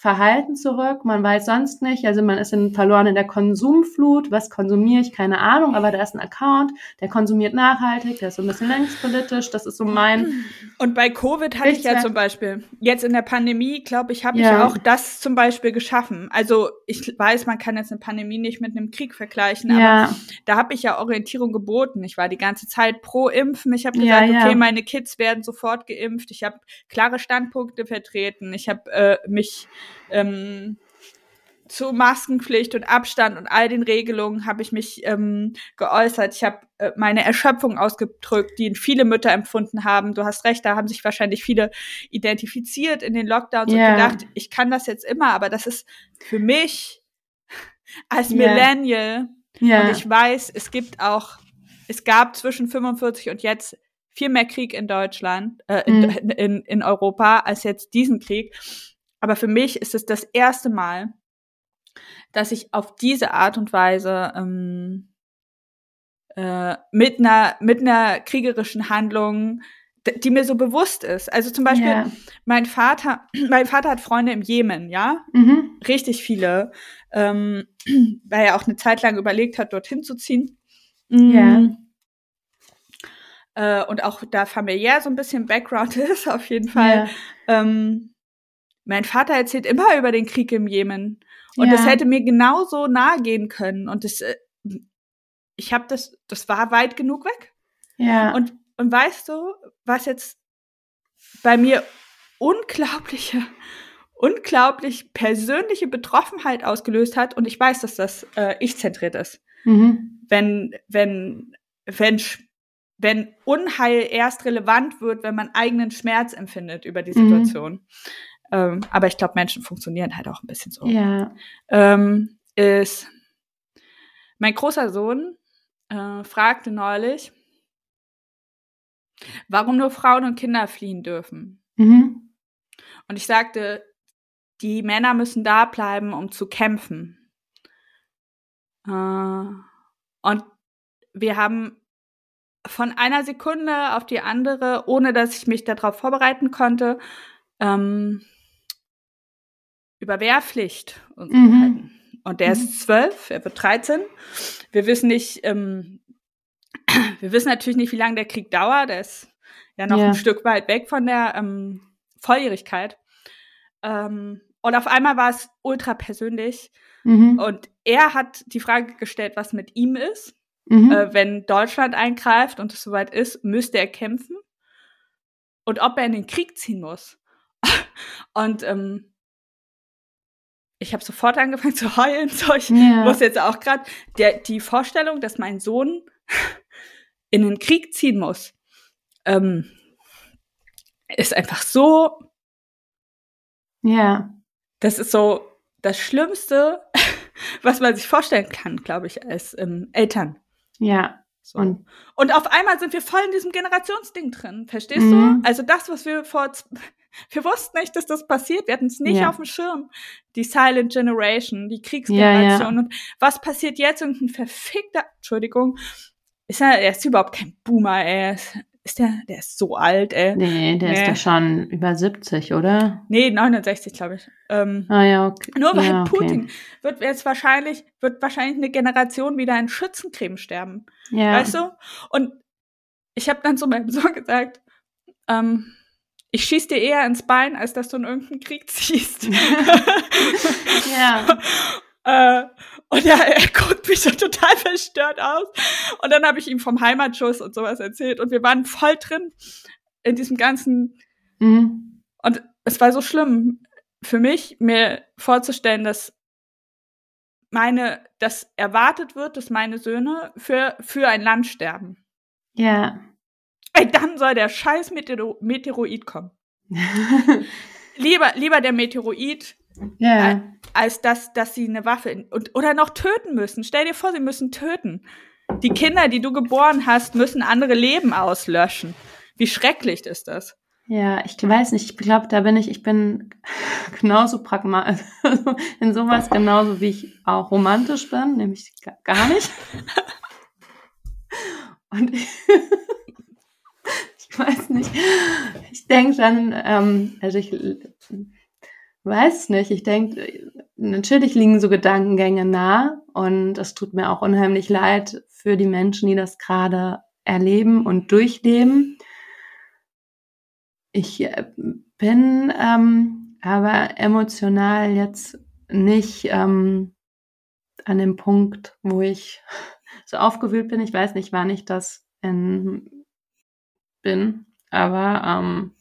Verhalten zurück. Man weiß sonst nicht, also man ist in, verloren in der Konsumflut. Was konsumiere ich? Keine Ahnung, aber da ist ein Account, der konsumiert nachhaltig, der ist so ein bisschen längspolitisch. Das ist so mein. Und bei Covid hatte ich ja zum Beispiel, jetzt in der Pandemie, glaube ich, habe ja. ich auch das zum Beispiel geschaffen. Also ich weiß, man kann jetzt eine Pandemie nicht mit einem Krieg vergleichen, ja. aber da habe ich ja Orientierung geboten. Ich war die ganze Zeit pro Impfen. Ich habe gesagt, ja, okay, meine Kids werden sofort geimpft. Ich habe klare Standpunkte vertreten. Ich habe äh, mich ähm, zu Maskenpflicht und Abstand und all den Regelungen habe ich mich ähm, geäußert. Ich habe äh, meine Erschöpfung ausgedrückt, die viele Mütter empfunden haben. Du hast recht, da haben sich wahrscheinlich viele identifiziert in den Lockdowns yeah. und gedacht, ich kann das jetzt immer, aber das ist für mich als yeah. Millennial yeah. und ich weiß, es gibt auch, es gab zwischen 45 und jetzt viel mehr Krieg in Deutschland, äh, in, mm. in, in Europa als jetzt diesen Krieg. Aber für mich ist es das erste Mal, dass ich auf diese Art und Weise ähm, äh, mit einer mit einer kriegerischen Handlung, die mir so bewusst ist. Also zum Beispiel yeah. mein Vater, [CLEARS THROAT] mein Vater hat Freunde im Jemen, ja, mhm. richtig viele, ähm, [CLEARS THROAT] weil er auch eine Zeit lang überlegt hat, dorthin zu ziehen. Mhm. Yeah. Äh, und auch da familiär so ein bisschen Background [LAUGHS] ist, auf jeden Fall. Yeah. Ähm, mein Vater erzählt immer [LAUGHS] über den Krieg im Jemen. Und ja. das hätte mir genauso nahe gehen können. Und das, äh, ich habe das, das war weit genug weg. Ja. Und, und weißt du, was jetzt bei mir unglaubliche, [LAUGHS] unglaublich persönliche Betroffenheit ausgelöst hat? Und ich weiß, dass das äh, ich-zentriert ist. Mhm. Wenn, wenn, wenn, wenn Unheil erst relevant wird, wenn man eigenen Schmerz empfindet über die mhm. Situation. Mhm. Ähm, aber ich glaube, Menschen funktionieren halt auch ein bisschen so. Ja. Ähm, ist mein großer Sohn äh, fragte neulich, warum nur Frauen und Kinder fliehen dürfen. Mhm. Und ich sagte, die Männer müssen da bleiben, um zu kämpfen. Äh, und wir haben von einer Sekunde auf die andere, ohne dass ich mich darauf vorbereiten konnte, ähm, über Wehrpflicht und mhm. Und der mhm. ist zwölf, er wird 13. Wir wissen nicht, ähm, [CLEARS THROAT] wir wissen natürlich nicht, wie lange der Krieg dauert. Der ist ja noch ja. ein Stück weit weg von der ähm, Volljährigkeit. Ähm, und auf einmal war es ultra persönlich. Mhm. Und er hat die Frage gestellt, was mit ihm ist. Mhm. Äh, wenn Deutschland eingreift und es soweit ist, müsste er kämpfen. Und ob er in den Krieg ziehen muss. [LAUGHS] und ähm, ich habe sofort angefangen zu heulen. [LAUGHS] So, ich ja. muss jetzt auch gerade die Vorstellung, dass mein Sohn [LAUGHS] in den Krieg ziehen muss, ähm, ist einfach so. Ja. Das ist so das Schlimmste, [LAUGHS] was man sich vorstellen kann, glaube ich, als ähm, Eltern. Ja. So. Und, und auf einmal sind wir voll in diesem Generationsding drin. Verstehst mhm. du? Also das, was wir vor [LAUGHS] wir wussten nicht, dass das passiert. Wir hatten es nicht ja. auf dem Schirm. Die Silent Generation, die Kriegsgeneration. Ja, ja. Und was passiert jetzt? Irgendein verfickter, Entschuldigung, ist er, er ist überhaupt kein Boomer, ey. Ist der, der ist so alt, ey. Nee, der nee. ist ja schon über 70, oder? Nee, 69, glaube ich. Ähm, ah ja, okay. Nur weil ja, okay. Putin wird jetzt wahrscheinlich, wird wahrscheinlich eine Generation wieder in Schützencreme sterben. Ja. Weißt du? Und ich habe dann zu meinem Sohn gesagt, ähm, ich schieß dir eher ins Bein, als dass du in irgendeinen Krieg ziehst. [LAUGHS] ja. [LAUGHS] äh, und ja, er guckt mich so total verstört aus. Und dann habe ich ihm vom Heimatschuss und sowas erzählt. Und wir waren voll drin in diesem ganzen. Mhm. Und es war so schlimm für mich, mir vorzustellen, dass meine, dass erwartet wird, dass meine Söhne für, für ein Land sterben. Ja. Ey, dann soll der scheiß Meteoro Meteoroid kommen. [LAUGHS] lieber, lieber der Meteoroid, ja. als dass, dass sie eine Waffe in, und, oder noch töten müssen. Stell dir vor, sie müssen töten. Die Kinder, die du geboren hast, müssen andere Leben auslöschen. Wie schrecklich ist das? Ja, ich weiß nicht. Ich glaube, da bin ich, ich bin genauso pragmatisch, in sowas genauso wie ich auch romantisch bin, nämlich gar nicht. [LAUGHS] Und ich, [LAUGHS] ich [LAUGHS] weiß nicht. Ich denke dann, ähm, also ich weiß nicht, ich denke, natürlich liegen so Gedankengänge nah und es tut mir auch unheimlich leid für die Menschen, die das gerade erleben und durchleben. Ich äh, bin ähm, aber emotional jetzt nicht ähm, an dem Punkt, wo ich [LAUGHS] so aufgewühlt bin. Ich weiß nicht, wann ich das in bin. Aber ähm,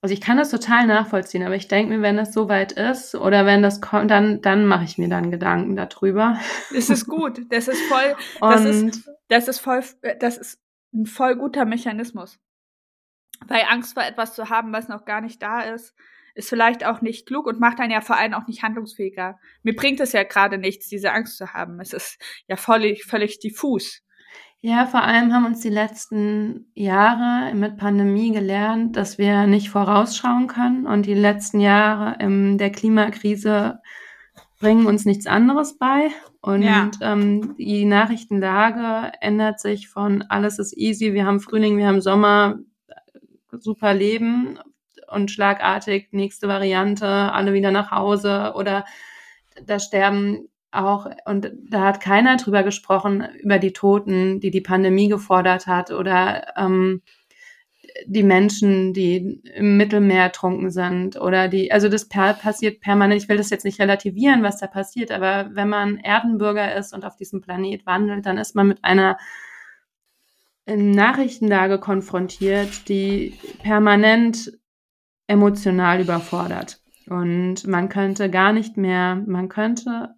also ich kann das total nachvollziehen, aber ich denke mir, wenn das soweit ist oder wenn das kommt, dann, dann mache ich mir dann Gedanken darüber. Das ist gut. Das ist voll, das ist, das ist voll, das ist ein voll guter Mechanismus. Weil Angst vor etwas zu haben, was noch gar nicht da ist, ist vielleicht auch nicht klug und macht einen ja vor allem auch nicht handlungsfähiger. Mir bringt es ja gerade nichts, diese Angst zu haben. Es ist ja völlig, völlig diffus. Ja, vor allem haben uns die letzten Jahre mit Pandemie gelernt, dass wir nicht vorausschauen können. Und die letzten Jahre in der Klimakrise bringen uns nichts anderes bei. Und ja. ähm, die Nachrichtenlage ändert sich von alles ist easy, wir haben Frühling, wir haben Sommer, super Leben und schlagartig nächste Variante, alle wieder nach Hause oder da sterben auch, und da hat keiner drüber gesprochen, über die Toten, die die Pandemie gefordert hat oder ähm, die Menschen, die im Mittelmeer ertrunken sind oder die, also das per passiert permanent. Ich will das jetzt nicht relativieren, was da passiert, aber wenn man Erdenbürger ist und auf diesem Planet wandelt, dann ist man mit einer Nachrichtenlage konfrontiert, die permanent emotional überfordert. Und man könnte gar nicht mehr, man könnte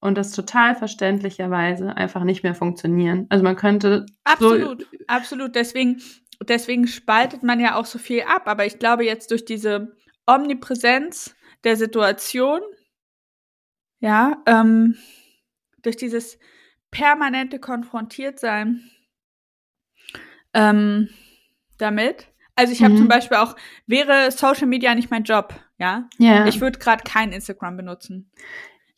und das total verständlicherweise einfach nicht mehr funktionieren. Also man könnte absolut, so absolut. Deswegen, deswegen spaltet man ja auch so viel ab. Aber ich glaube jetzt durch diese Omnipräsenz der Situation, ja, ähm, durch dieses permanente Konfrontiertsein ähm, damit. Also ich habe mhm. zum Beispiel auch, wäre Social Media nicht mein Job, ja, ja. ich würde gerade kein Instagram benutzen.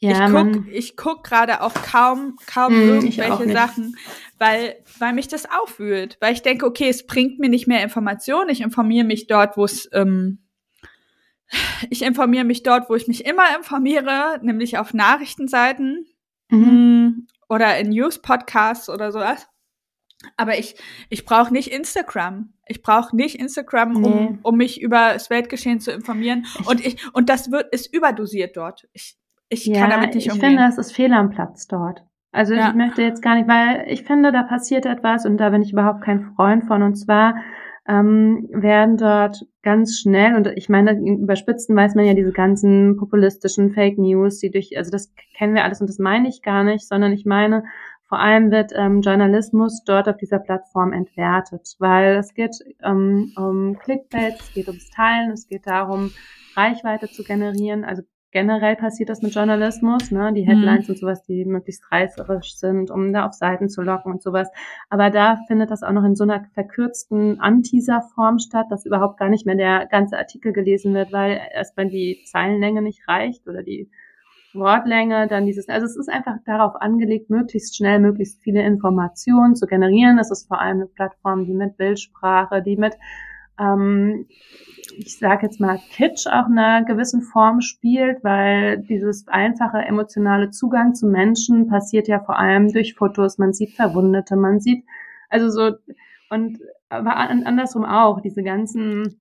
Ja, ich guck, ich guck gerade auch kaum, kaum mm, irgendwelche Sachen, weil, weil mich das aufwühlt. Weil ich denke, okay, es bringt mir nicht mehr Informationen. Ich informiere mich dort, wo es, ähm, ich informiere mich dort, wo ich mich immer informiere, nämlich auf Nachrichtenseiten mhm. Mm, oder in News-Podcasts oder sowas. Aber ich, ich brauche nicht Instagram. Ich brauche nicht Instagram, um, nee. um mich über das Weltgeschehen zu informieren. Und ich, und das wird, ist überdosiert dort. Ich, ich ja, kann damit nicht umgehen. Ich finde, es ist fehl am Platz dort. Also ja. ich möchte jetzt gar nicht, weil ich finde, da passiert etwas und da bin ich überhaupt kein Freund von. Und zwar ähm, werden dort ganz schnell, und ich meine, überspitzen weiß man ja diese ganzen populistischen Fake News, die durch, also das kennen wir alles und das meine ich gar nicht, sondern ich meine, vor allem wird ähm, Journalismus dort auf dieser Plattform entwertet, weil es geht ähm, um Clickbait, es geht ums Teilen, es geht darum, Reichweite zu generieren. Also generell passiert das mit Journalismus, ne? Die Headlines mhm. und sowas, die möglichst reißerisch sind, um da auf Seiten zu locken und sowas. Aber da findet das auch noch in so einer verkürzten Anteaser-Form statt, dass überhaupt gar nicht mehr der ganze Artikel gelesen wird, weil erstmal die Zeilenlänge nicht reicht oder die Wortlänge, dann dieses, also es ist einfach darauf angelegt, möglichst schnell, möglichst viele Informationen zu generieren. Es ist vor allem eine Plattform, die mit Bildsprache, die mit, ähm, ich sage jetzt mal, Kitsch auch in einer gewissen Form spielt, weil dieses einfache emotionale Zugang zu Menschen passiert ja vor allem durch Fotos. Man sieht Verwundete, man sieht, also so, und aber andersrum auch, diese ganzen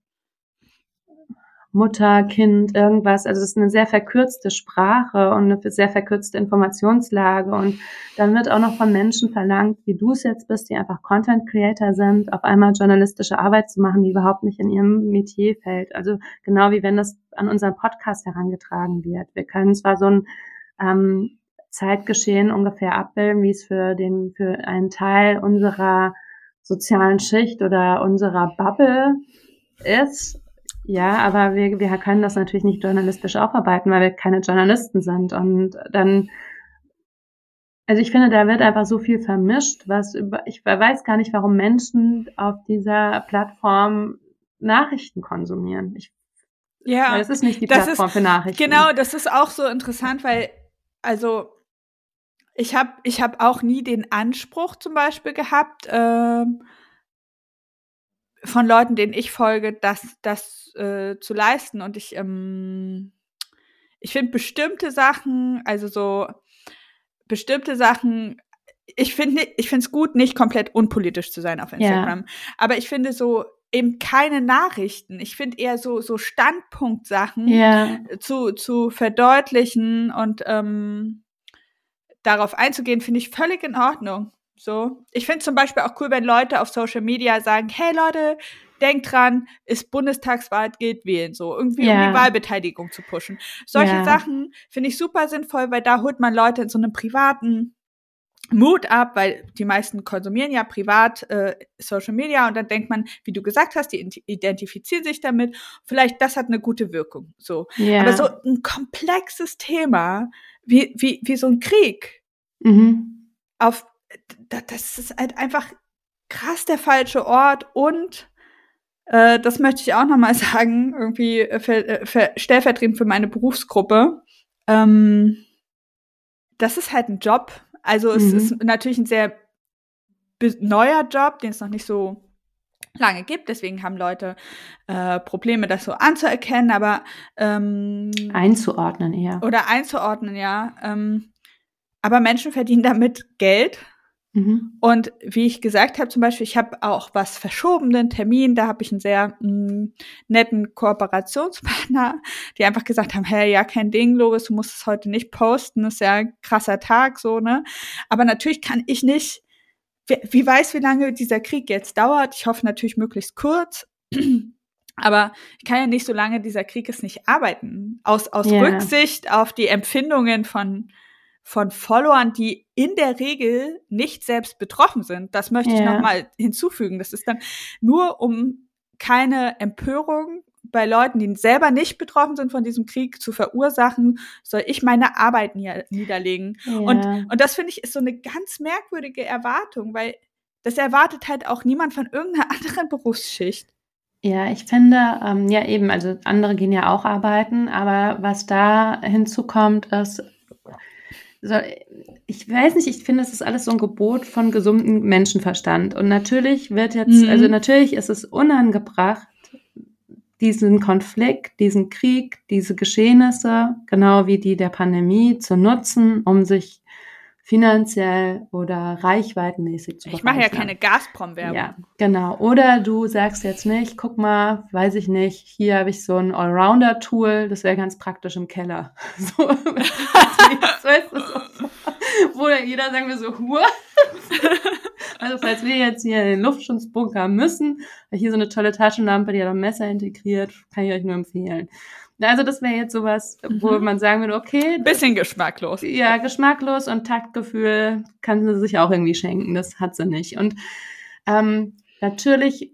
Mutter, Kind, irgendwas. Also es ist eine sehr verkürzte Sprache und eine sehr verkürzte Informationslage. Und dann wird auch noch von Menschen verlangt, wie du es jetzt bist, die einfach Content Creator sind, auf einmal journalistische Arbeit zu machen, die überhaupt nicht in ihrem Metier fällt. Also genau wie wenn das an unseren Podcast herangetragen wird. Wir können zwar so ein ähm, Zeitgeschehen ungefähr abbilden, wie es für den, für einen Teil unserer sozialen Schicht oder unserer Bubble ist, ja, aber wir, wir können das natürlich nicht journalistisch aufarbeiten, weil wir keine Journalisten sind. Und dann, also ich finde, da wird einfach so viel vermischt, was über, ich weiß gar nicht, warum Menschen auf dieser Plattform Nachrichten konsumieren. Ich, ja, weil es ist nicht die Plattform ist, für Nachrichten. Genau, das ist auch so interessant, weil, also, ich habe ich hab auch nie den Anspruch zum Beispiel gehabt, ähm, von Leuten, denen ich folge, das, das äh, zu leisten. Und ich, ähm, ich finde bestimmte Sachen, also so bestimmte Sachen, ich finde ich finde es gut, nicht komplett unpolitisch zu sein auf Instagram. Ja. Aber ich finde so eben keine Nachrichten. Ich finde eher so, so Standpunktsachen ja. zu, zu verdeutlichen und ähm, darauf einzugehen, finde ich völlig in Ordnung. So. Ich finde zum Beispiel auch cool, wenn Leute auf Social Media sagen, hey Leute, denkt dran, ist Bundestagswahl, geht wählen, so irgendwie ja. um die Wahlbeteiligung zu pushen. Solche ja. Sachen finde ich super sinnvoll, weil da holt man Leute in so einem privaten Mut ab, weil die meisten konsumieren ja privat äh, Social Media und dann denkt man, wie du gesagt hast, die identifizieren sich damit. Vielleicht das hat eine gute Wirkung. So, ja. aber so ein komplexes Thema wie wie wie so ein Krieg mhm. auf das ist halt einfach krass der falsche Ort und äh, das möchte ich auch nochmal [LAUGHS] sagen, irgendwie äh, für, äh, für, stellvertretend für meine Berufsgruppe. Ähm, das ist halt ein Job. Also es mhm. ist natürlich ein sehr neuer Job, den es noch nicht so lange gibt. Deswegen haben Leute äh, Probleme, das so anzuerkennen, aber ähm, einzuordnen eher. Oder einzuordnen, ja. Ähm, aber Menschen verdienen damit Geld Mhm. Und wie ich gesagt habe, zum Beispiel, ich habe auch was verschobenen Termin, da habe ich einen sehr mh, mm, netten Kooperationspartner, die einfach gesagt haben, hey, ja, kein Ding, Loris, du musst es heute nicht posten, das ist ja ein krasser Tag, so, ne? Aber natürlich kann ich nicht, wie, wie weiß, wie lange dieser Krieg jetzt dauert. Ich hoffe natürlich möglichst kurz. [CLEARS THROAT] Aber ich kann ja nicht, solange dieser Krieg ist, nicht arbeiten. Aus, aus yeah. Rücksicht auf die Empfindungen von von Followern, die in der Regel nicht selbst betroffen sind. Das möchte ja. ich nochmal hinzufügen. Das ist dann nur um keine Empörung bei Leuten, die selber nicht betroffen sind von diesem Krieg, zu verursachen, soll ich meine Arbeit niederlegen. Ja. Und, und das finde ich ist so eine ganz merkwürdige Erwartung, weil das erwartet halt auch niemand von irgendeiner [LAUGHS] anderen Berufsschicht. Ja, ich finde, ähm, ja eben, also andere gehen ja auch arbeiten, aber was da hinzukommt, ist, ich weiß nicht, ich finde, das ist alles so ein Gebot von gesundem Menschenverstand. Und natürlich wird jetzt, mhm. also natürlich ist es unangebracht, diesen Konflikt, diesen Krieg, diese Geschehnisse, genau wie die der Pandemie, zu nutzen, um sich finanziell oder reichweitenmäßig zu Ich mache ja keine Gazprom-Werbung. Ja, genau. Oder du sagst jetzt nicht, guck mal, weiß ich nicht, hier habe ich so ein Allrounder-Tool, das wäre ganz praktisch im Keller. [LAUGHS] So, [LAUGHS] weißt du, so, wo jeder sagen wir so, Hur. [LAUGHS] Also falls wir jetzt hier in den Luftschutzbunker müssen, hier so eine tolle Taschenlampe, die hat ein Messer integriert, kann ich euch nur empfehlen. Also das wäre jetzt sowas, wo mhm. man sagen würde, okay. Bisschen geschmacklos. Ja, geschmacklos und Taktgefühl kann sie sich auch irgendwie schenken. Das hat sie nicht. Und ähm, natürlich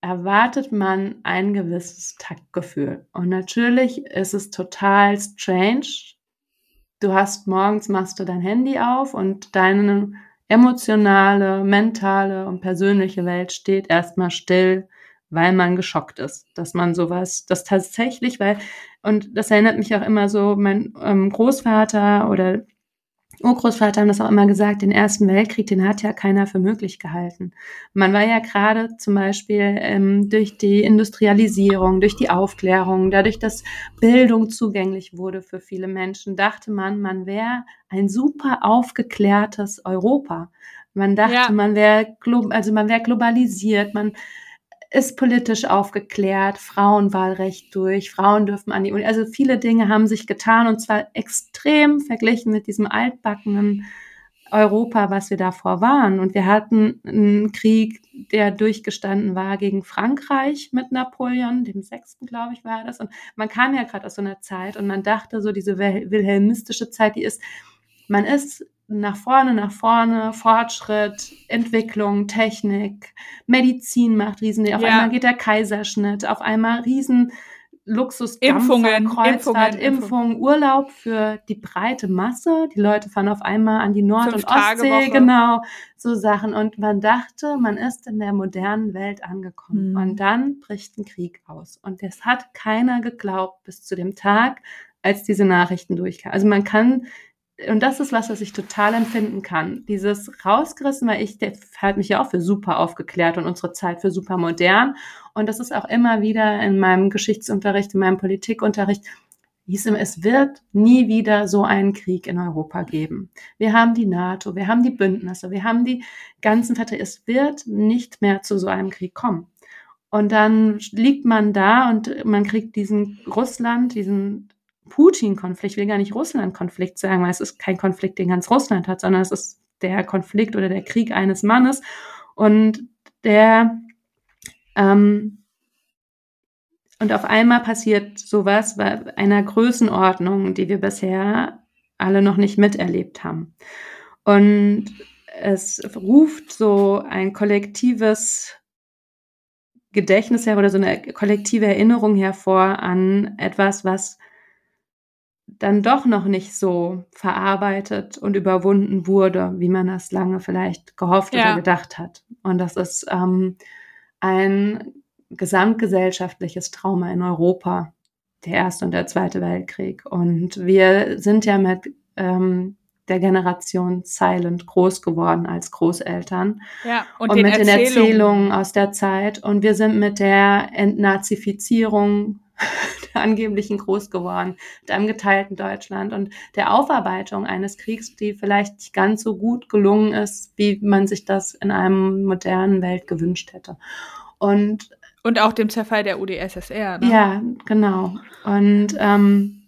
erwartet man ein gewisses Taktgefühl. Und natürlich ist es total strange. Du hast morgens machst du dein Handy auf und deine emotionale, mentale und persönliche Welt steht erstmal still weil man geschockt ist, dass man sowas, das tatsächlich, weil, und das erinnert mich auch immer so, mein ähm, Großvater oder Urgroßvater haben das auch immer gesagt, den Ersten Weltkrieg, den hat ja keiner für möglich gehalten. Man war ja gerade zum Beispiel ähm, durch die Industrialisierung, durch die Aufklärung, dadurch, dass Bildung zugänglich wurde für viele Menschen, dachte man, man wäre ein super aufgeklärtes Europa. Man dachte, ja. man wäre also man wäre globalisiert, man ist politisch aufgeklärt, Frauenwahlrecht durch, Frauen dürfen an die Uni. Also viele Dinge haben sich getan und zwar extrem verglichen mit diesem altbackenen Europa, was wir davor waren. Und wir hatten einen Krieg, der durchgestanden war gegen Frankreich mit Napoleon, dem sechsten, glaube ich, war das. Und man kam ja gerade aus so einer Zeit und man dachte so, diese wilhelmistische Zeit, die ist, man ist nach vorne, nach vorne, Fortschritt, Entwicklung, Technik, Medizin macht riesen, auf ja. einmal geht der Kaiserschnitt, auf einmal riesen Luxus, Impfungen, Kreuzfahrt, Impfungen, Impfung, Urlaub für die breite Masse. Die Leute fahren auf einmal an die Nord- Fünf und Ostsee, genau, so Sachen. Und man dachte, man ist in der modernen Welt angekommen. Mhm. Und dann bricht ein Krieg aus. Und das hat keiner geglaubt bis zu dem Tag, als diese Nachrichten durchkamen. Also man kann und das ist was, was ich total empfinden kann. Dieses rausgerissen, weil ich halte mich ja auch für super aufgeklärt und unsere Zeit für super modern. Und das ist auch immer wieder in meinem Geschichtsunterricht, in meinem Politikunterricht, hieß immer, es wird nie wieder so einen Krieg in Europa geben. Wir haben die NATO, wir haben die Bündnisse, wir haben die ganzen Verträge. Es wird nicht mehr zu so einem Krieg kommen. Und dann liegt man da und man kriegt diesen Russland, diesen Putin-Konflikt, ich will gar nicht Russland-Konflikt sagen, weil es ist kein Konflikt, den ganz Russland hat, sondern es ist der Konflikt oder der Krieg eines Mannes und der ähm, und auf einmal passiert sowas bei einer Größenordnung, die wir bisher alle noch nicht miterlebt haben. Und es ruft so ein kollektives Gedächtnis her oder so eine kollektive Erinnerung hervor an etwas, was dann doch noch nicht so verarbeitet und überwunden wurde, wie man das lange vielleicht gehofft ja. oder gedacht hat. Und das ist ähm, ein gesamtgesellschaftliches Trauma in Europa, der Erste und der Zweite Weltkrieg. Und wir sind ja mit ähm, der Generation Silent groß geworden als Großeltern. Ja, und, und mit den Erzählungen aus der Zeit. Und wir sind mit der Entnazifizierung [LAUGHS] der angeblichen groß geworden, mit einem geteilten Deutschland und der Aufarbeitung eines Kriegs, die vielleicht nicht ganz so gut gelungen ist, wie man sich das in einem modernen Welt gewünscht hätte. Und und auch dem Zerfall der UdSSR. Ne? Ja, genau. Und ähm,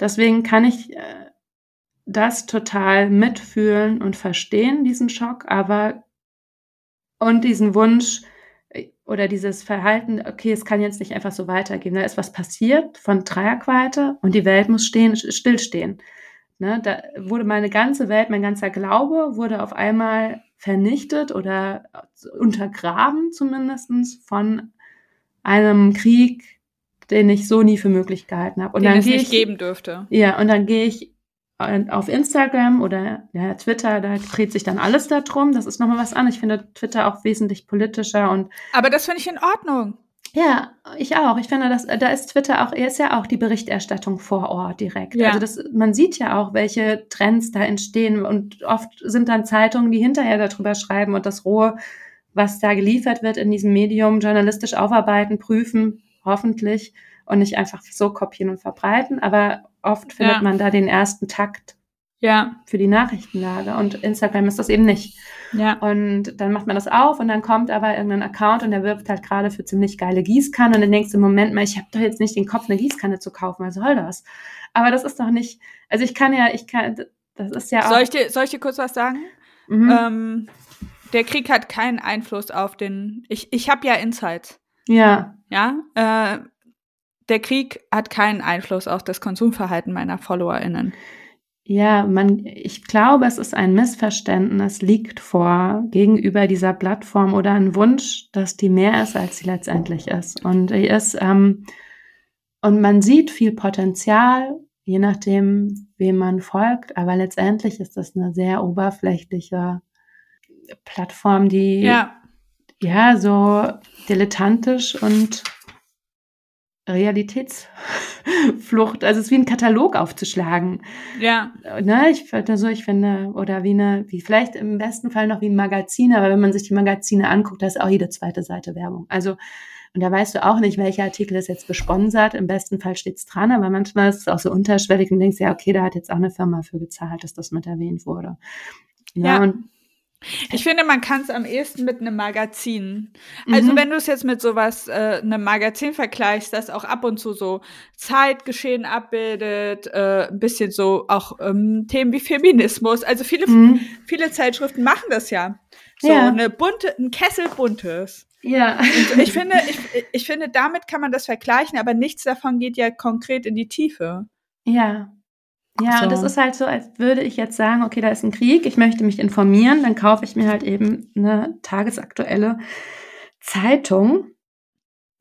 deswegen kann ich äh, das total mitfühlen und verstehen, diesen Schock, aber und diesen Wunsch, oder dieses Verhalten, okay, es kann jetzt nicht einfach so weitergehen. Da ist was passiert von Tragweite und die Welt muss stehen, stillstehen. Ne, da wurde meine ganze Welt, mein ganzer Glaube wurde auf einmal vernichtet oder untergraben zumindest von einem Krieg, den ich so nie für möglich gehalten habe. Und den dann es nicht ich, geben dürfte. Ja, und dann gehe ich auf Instagram oder ja, Twitter, da dreht sich dann alles darum. Das ist nochmal was an. Ich finde Twitter auch wesentlich politischer und. Aber das finde ich in Ordnung. Ja, ich auch. Ich finde, dass, da ist Twitter auch, er ist ja auch die Berichterstattung vor Ort direkt. Ja. Also das, man sieht ja auch, welche Trends da entstehen und oft sind dann Zeitungen, die hinterher darüber schreiben und das Rohe, was da geliefert wird in diesem Medium, journalistisch aufarbeiten, prüfen, hoffentlich und nicht einfach so kopieren und verbreiten. Aber oft findet ja. man da den ersten Takt Ja. Für die Nachrichtenlage. Und Instagram ist das eben nicht. Ja. Und dann macht man das auf und dann kommt aber irgendein Account und der wirbt halt gerade für ziemlich geile Gießkanne und dann denkst du, Moment mal, ich habe doch jetzt nicht den Kopf, eine Gießkanne zu kaufen, was soll das? Aber das ist doch nicht, also ich kann ja, ich kann, das ist ja auch. Soll ich dir, soll ich dir kurz was sagen? Mhm. Ähm, der Krieg hat keinen Einfluss auf den, ich, ich habe ja Insights. Ja. Ja, äh, der Krieg hat keinen Einfluss auf das Konsumverhalten meiner FollowerInnen. Ja, man, ich glaube, es ist ein Missverständnis, liegt vor gegenüber dieser Plattform oder ein Wunsch, dass die mehr ist, als sie letztendlich ist. Und die ist, ähm, und man sieht viel Potenzial, je nachdem, wem man folgt, aber letztendlich ist das eine sehr oberflächliche Plattform, die ja, ja so dilettantisch und Realitätsflucht. Also es ist wie ein Katalog aufzuschlagen. Ja. Ne, ich, also ich finde, oder wie eine, wie vielleicht im besten Fall noch wie ein Magazin, aber wenn man sich die Magazine anguckt, da ist auch jede zweite Seite Werbung. Also, und da weißt du auch nicht, welcher Artikel ist jetzt gesponsert. Im besten Fall steht's dran, aber manchmal ist es auch so unterschwellig und denkst, ja, okay, da hat jetzt auch eine Firma für gezahlt, dass das mit erwähnt wurde. Ja, ja. und ich finde, man kann es am ehesten mit einem Magazin. Also, mhm. wenn du es jetzt mit sowas, äh, einem Magazin vergleichst, das auch ab und zu so Zeitgeschehen abbildet, äh, ein bisschen so auch ähm, Themen wie Feminismus. Also, viele, mhm. viele Zeitschriften machen das ja. So ja. eine bunte, ein Kessel buntes. Ja. Und ich finde, ich, ich finde, damit kann man das vergleichen, aber nichts davon geht ja konkret in die Tiefe. Ja. Ja, so. und das ist halt so, als würde ich jetzt sagen, okay, da ist ein Krieg, ich möchte mich informieren, dann kaufe ich mir halt eben eine tagesaktuelle Zeitung,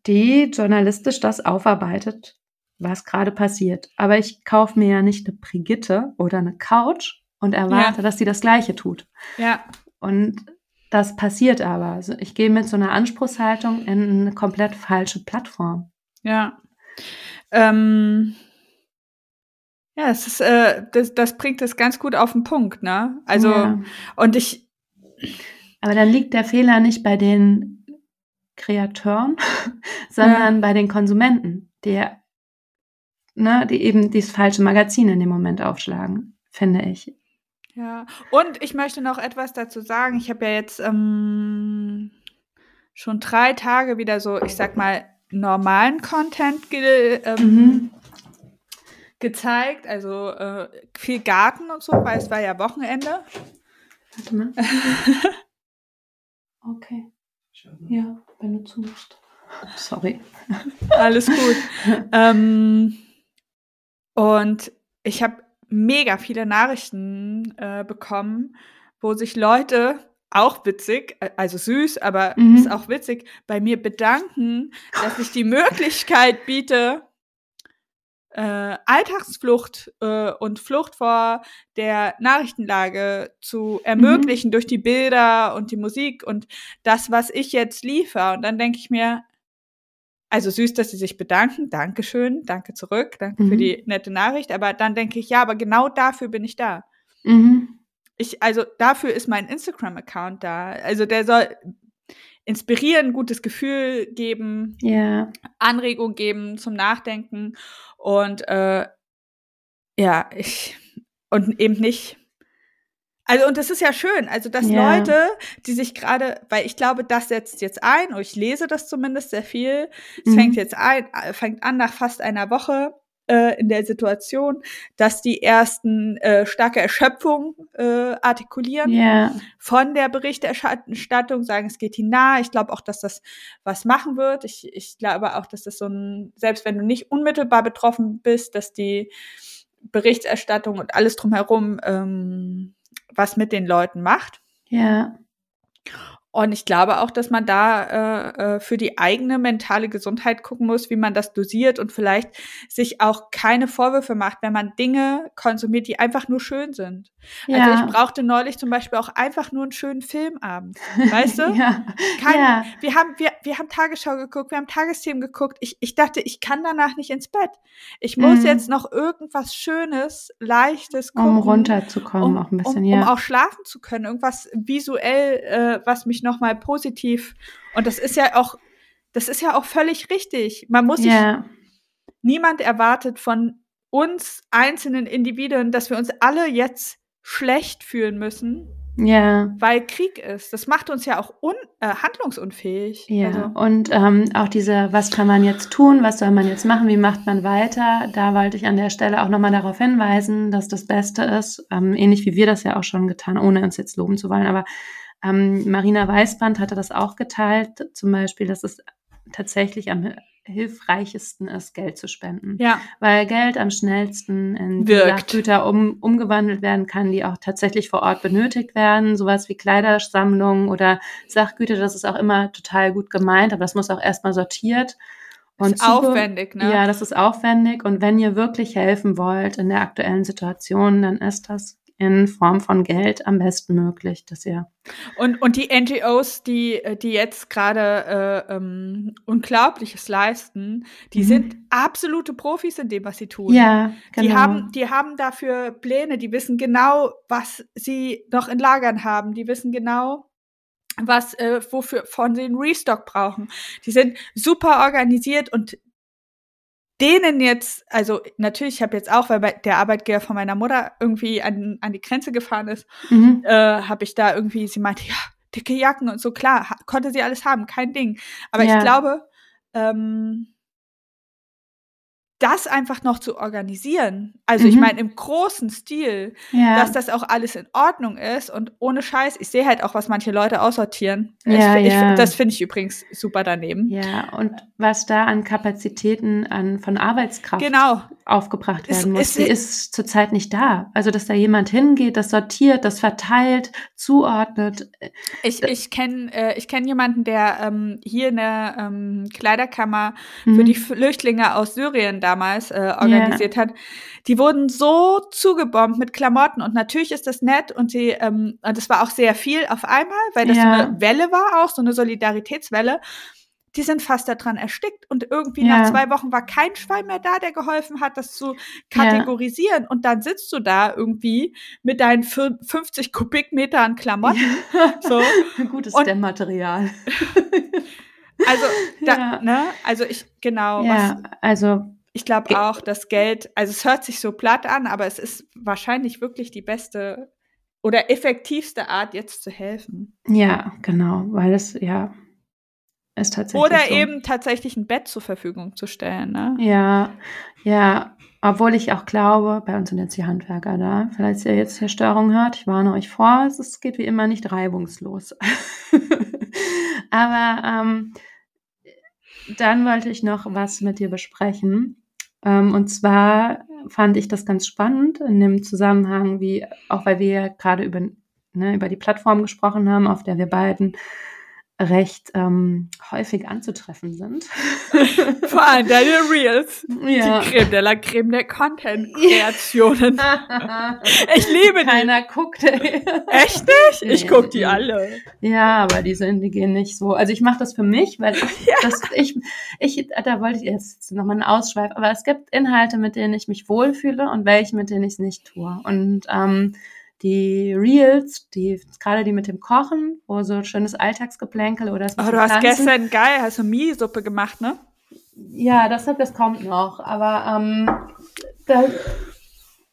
die journalistisch das aufarbeitet, was gerade passiert. Aber ich kaufe mir ja nicht eine Brigitte oder eine Couch und erwarte, ja. dass sie das Gleiche tut. Ja. Und das passiert aber. Also ich gehe mit so einer Anspruchshaltung in eine komplett falsche Plattform. Ja. Ähm, ja, es ist, äh, das, das bringt es ganz gut auf den Punkt, ne? Also, ja. und ich. Aber dann liegt der Fehler nicht bei den Kreateuren, [LAUGHS] sondern ja. bei den Konsumenten, die, ne, die eben dieses falsche Magazin in dem Moment aufschlagen, finde ich. Ja, und ich möchte noch etwas dazu sagen. Ich habe ja jetzt ähm, schon drei Tage wieder so, ich sag mal, normalen Content ge ähm, mhm gezeigt, also äh, viel Garten und so, weil es war ja Wochenende. Warte mal. [LAUGHS] okay. Ja, wenn du zumachst. Sorry. [LAUGHS] Alles gut. ähm, und ich habe mega viele Nachrichten äh, bekommen, wo sich Leute auch witzig, äh, also süß, aber mhm. ist auch witzig, bei mir bedanken, dass ich die Möglichkeit biete, äh, Alltagsflucht äh, und Flucht vor der Nachrichtenlage zu ermöglichen mhm. durch die Bilder und die Musik und das, was ich jetzt liefere. Und dann denke ich mir, also süß, dass sie sich bedanken, Dankeschön, danke zurück, danke mhm. für die nette Nachricht. Aber dann denke ich, ja, aber genau dafür bin ich da. Mhm. Ich, also dafür ist mein Instagram-Account da. Also der soll inspirieren, gutes Gefühl geben, yeah. Anregung geben zum Nachdenken und äh, ja, ich und eben nicht. Also, und das ist ja schön, also dass ja. Leute, die sich gerade, weil ich glaube, das setzt jetzt ein, oder ich lese das zumindest sehr viel, es mhm. fängt jetzt ein, äh, fängt an nach fast einer Woche, äh, in der Situation, dass die ersten äh, starke Erschöpfung äh, artikulieren yeah. von der Berichterstattung, sagen, es geht ihnen nahe. Ich glaube auch, dass das was machen wird. Ich, ich glaube auch, dass das so ein, selbst wenn du nicht unmittelbar betroffen bist, dass die Berichterstattung und alles drumherum ähm, was mit den Leuten macht. Ja. Und ich glaube auch, dass man da äh, äh, für die eigene mentale Gesundheit gucken muss, wie man das dosiert und vielleicht sich auch keine Vorwürfe macht, wenn man Dinge konsumiert, die einfach nur schön sind. Also ja. Also ich brauchte neulich zum Beispiel auch einfach nur einen schönen Filmabend. Weißt du? [LAUGHS] ja. Kein, ja. Wir haben, wir, wir haben Tagesschau geguckt, wir haben Tagesthemen geguckt. Ich, ich dachte, ich kann danach nicht ins Bett. Ich muss mhm. jetzt noch irgendwas Schönes, Leichtes gucken. Um runterzukommen, um, auch ein bisschen, um, ja. Um auch schlafen zu können. Irgendwas visuell, äh, was mich mich nochmal positiv. Und das ist ja auch, das ist ja auch völlig richtig. Man muss sich, yeah. niemand erwartet von uns einzelnen Individuen, dass wir uns alle jetzt schlecht fühlen müssen, Ja. weil Krieg ist. Das macht uns ja auch un äh, handlungsunfähig. Ja, Also, und ähm, auch diese, was kann man jetzt tun, was soll man jetzt machen, wie macht man weiter, da wollte ich an der Stelle auch nochmal darauf hinweisen, dass das Beste ist, ähm, ähnlich wie wir das ja auch schon getan, ohne uns jetzt loben zu wollen, aber ähm, Marina Weißband hatte das auch geteilt, zum Beispiel, dass es tatsächlich am hilfreichesten ist, Geld zu spenden. ja, Weil Geld am schnellsten in. Sachgüter um, umgewandelt werden kann, die auch tatsächlich vor Ort benötigt werden. Sowas wie Kleidersammlungen oder Sachgüter, das ist auch immer total gut gemeint, aber das muss auch erstmal sortiert. Und ist aufwendig, ne? Ja, das ist aufwendig. Und wenn ihr wirklich helfen wollt in der aktuellen Situation, dann ist das in Form von Geld am besten möglich, dass ihr Und, und die NGOs, die, äh, die jetzt gerade äh, ähm, Unglaubliches leisten, die Mhm. sind absolute Profis in dem, was sie tun. ja, genau. Die haben, die haben dafür Pläne, die wissen genau, was sie noch in Lagern haben. Die wissen genau, was, äh, wofür von einen Restock brauchen. Die sind super organisiert und denen jetzt, also natürlich, ich habe jetzt auch, weil der Arbeitgeber von meiner Mutter irgendwie an, an die Grenze gefahren ist, mhm. äh, habe ich da irgendwie, sie meinte, ja, dicke Jacken und so, klar, konnte sie alles haben, kein Ding. Aber Ja. ich glaube, ähm, das einfach noch zu organisieren, also ich Mhm. meine im großen Stil, ja. dass das auch alles in Ordnung ist und ohne Scheiß, ich sehe halt auch, was manche Leute aussortieren. Ja, ich, ich, ja. Das finde ich übrigens super daneben. Ja, und was da an Kapazitäten an, von Arbeitskraft Genau. aufgebracht Es- werden muss, es- die ist zurzeit nicht da. Also, dass da jemand hingeht, das sortiert, das verteilt, zuordnet. Ich, ich kenne äh, ich kenn jemanden, der ähm, hier eine ähm, Kleiderkammer für Mhm. die Flüchtlinge aus Syrien damals äh, organisiert hat. Die wurden so zugebombt mit Klamotten und natürlich ist das nett und sie, ähm, und das war auch sehr viel auf einmal, weil das Ja. so eine Welle war auch, so eine Solidaritätswelle. Die sind fast daran erstickt und irgendwie Ja. nach zwei Wochen war kein Schwein mehr da, der geholfen hat, das zu kategorisieren. Und dann sitzt du da irgendwie mit deinen fü- 50 Kubikmeter an Klamotten. So. [LAUGHS] Gutes Und- Stemmmaterial. Also, da, Ja. ne? Also ich, genau, was, Ja, also ich glaube auch, das Geld, also es hört sich so platt an, aber es ist wahrscheinlich wirklich die beste oder effektivste Art, jetzt zu helfen. ja, genau, weil es ja ist tatsächlich Oder so. eben tatsächlich ein Bett zur Verfügung zu stellen, ne? Ja, ja, obwohl ich auch glaube, bei uns sind jetzt die Handwerker da, falls ihr jetzt hier Störungen hört, ich warne euch vor, es geht wie immer nicht reibungslos. [LAUGHS] Aber ähm, dann wollte ich noch was mit dir besprechen. Ähm, und zwar fand ich das ganz spannend in dem Zusammenhang, wie, auch weil wir gerade über, ne, über die Plattform gesprochen haben, auf der wir beiden recht ähm, häufig anzutreffen sind. [LAUGHS] Vor allem deine Reels. ja. Die Creme de la Creme der Content-Kreationen. [LAUGHS] Ich liebe die. Keiner guckt. ey. Echt nicht? Ich Nee. guck die alle. Ja, aber die sind, die gehen nicht so. Also ich mache das für mich, weil [LAUGHS] ich, das, ich, ich, da wollte ich jetzt nochmal einen Ausschweif, aber es gibt Inhalte, mit denen ich mich wohlfühle und welche, mit denen ich es nicht tue. Und ähm, die Reels, die gerade die mit dem Kochen, wo so schönes Alltagsgeplänkel oder das Oh, du hast gestern geil, hast du Mie-Suppe gemacht, ne? Ja, das, das kommt noch. Aber ähm, das,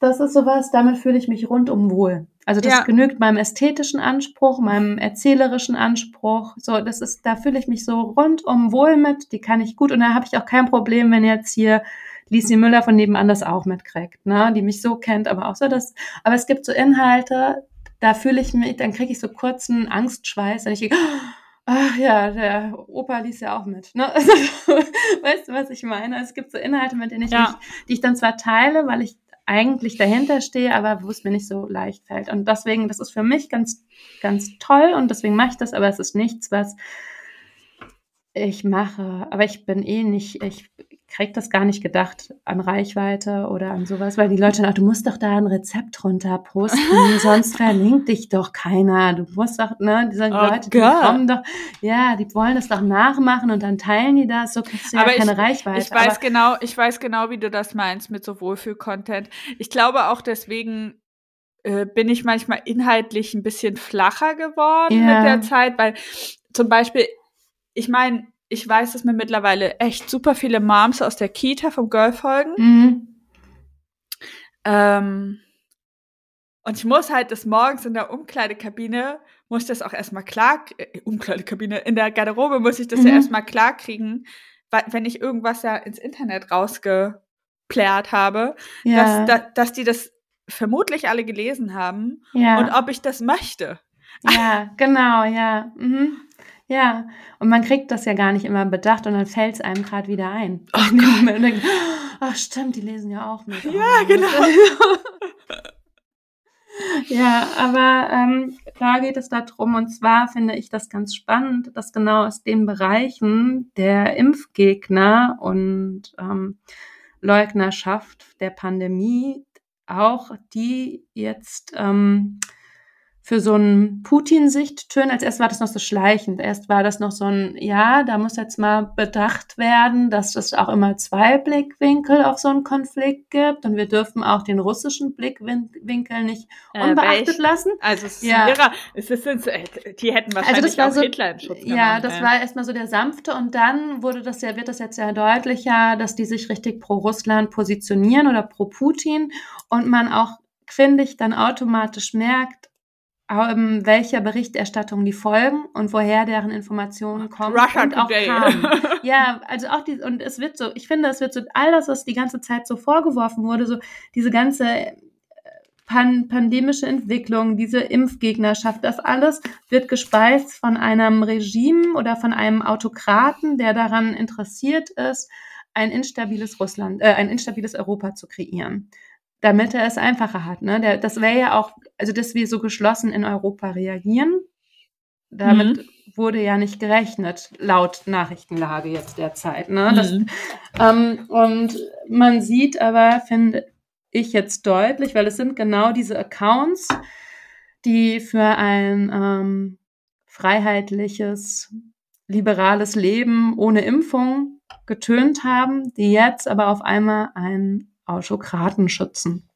das ist sowas, damit fühle ich mich rundum wohl. Also das Ja. genügt meinem ästhetischen Anspruch, meinem erzählerischen Anspruch. So, das ist, da fühle ich mich so rundum wohl mit. Die kann ich gut und da habe ich auch kein Problem, wenn jetzt hier Lisi Müller von nebenan das auch mitkriegt, ne? Die mich so kennt, aber auch so das. Aber es gibt so Inhalte, da fühle ich mich, dann kriege ich so kurzen Angstschweiß, wenn ich denke, Ach ja, der Opa liest ja auch mit. Ne? [LAUGHS] weißt du, was ich meine? Es gibt so Inhalte, mit denen ich Ja. mich, die ich dann zwar teile, weil ich eigentlich dahinter stehe, aber wo es mir nicht so leicht fällt. Und deswegen, das ist für mich ganz, ganz toll und deswegen mache ich das, aber es ist nichts, was ich mache. Aber ich bin eh nicht, ich krieg das gar nicht gedacht an Reichweite oder an sowas, weil die Leute sagen, ach, du musst doch da ein Rezept runter posten, [LAUGHS] sonst verlinkt dich doch keiner. Du musst doch, ne, diese Oh Leute, die Gott. kommen doch, ja, die wollen das doch nachmachen und dann teilen die das, so kriegst du ja Aber keine ich, Reichweite. Ich weiß aber, genau, ich weiß genau, wie du das meinst mit so Wohlfühl-Content. Ich glaube auch deswegen äh, bin ich manchmal inhaltlich ein bisschen flacher geworden Ja. mit der Zeit, weil zum Beispiel, ich meine, ich weiß, dass mir mittlerweile echt super viele Moms aus der Kita vom Girl folgen. Mhm. Ähm, und ich muss halt das morgens in der Umkleidekabine, muss ich das auch erstmal klar, äh, Umkleidekabine, in der Garderobe muss ich das Mhm. ja erstmal klar kriegen, wenn ich irgendwas ja ins Internet rausgeplärt habe, Ja, dass, da, dass die das vermutlich alle gelesen haben ja. und ob ich das möchte. Ja, genau, ja. Mhm. Ja, und man kriegt das ja gar nicht immer bedacht und dann fällt es einem gerade wieder ein. Oh [LAUGHS] Gott. Denkt, Ach stimmt, die lesen ja auch mit. Ja, Oh. genau. [LAUGHS] ja, aber ähm, da geht es darum, und zwar finde ich das ganz spannend, dass genau aus den Bereichen der Impfgegner und ähm, Leugnerschaft der Pandemie auch die jetzt ähm, für so ein Putin-Sicht-Tönen. Als erst war das noch so schleichend. Erst war das noch so ein, ja, da muss jetzt mal bedacht werden, dass es auch immer zwei Blickwinkel auf so einen Konflikt gibt. Und wir dürfen auch den russischen Blickwinkel nicht unbeachtet welch- lassen. Also es ist Ja. ihrer, es ist, es ist, die hätten wahrscheinlich Also das war auch so- Hitler in Schutz genommen. Ja, das ey. war erstmal so der sanfte und dann wurde das ja, wird das jetzt ja deutlicher, dass die sich richtig pro Russland positionieren oder pro Putin und man auch, finde ich, dann automatisch merkt, ähm, welcher Berichterstattung die folgen und woher deren Informationen kommen Russia und auch Today. kamen. [LAUGHS] Ja, also auch die, und es wird so, ich finde, es wird so, all das, was die ganze Zeit so vorgeworfen wurde, so diese ganze äh, pan pandemische Entwicklung, diese Impfgegnerschaft, das alles wird gespeist von einem Regime oder von einem Autokraten, der daran interessiert ist, ein instabiles Russland, äh, ein instabiles Europa zu kreieren, damit er es einfacher hat. Ne? Der, das wäre ja auch, also dass wir so geschlossen in Europa reagieren. Damit wurde ja nicht gerechnet, laut Nachrichtenlage jetzt derzeit. Ne? Das, Mhm. ähm, und man sieht aber, finde ich jetzt deutlich, weil es sind genau diese Accounts, die für ein ähm, freiheitliches, liberales Leben ohne Impfung getönt haben, die jetzt aber auf einmal einen Autokraten schützen.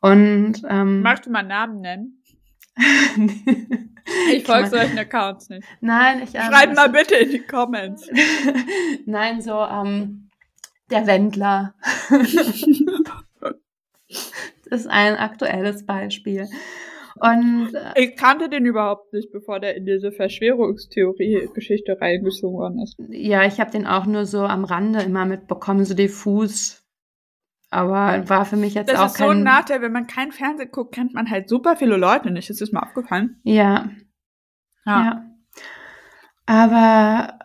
Und ähm, Magst du mal Namen nennen? [LAUGHS] ich folge solchen Accounts nicht. Nein, ich ähm, Schreib mal bitte in die Comments. [LAUGHS] Nein, so ähm, der Wendler. [LAUGHS] das ist ein aktuelles Beispiel. Und äh, Ich kannte den überhaupt nicht, bevor der in diese Verschwörungstheorie-Geschichte reingezogen worden ist. ja, ich habe den auch nur so am Rande immer mitbekommen, so diffus. Aber war für mich jetzt Das auch ist so ein kein. Nachteil, wenn man kein Fernsehen guckt, kennt man halt super viele Leute nicht. Ist das mal aufgefallen? ja, ja. Aber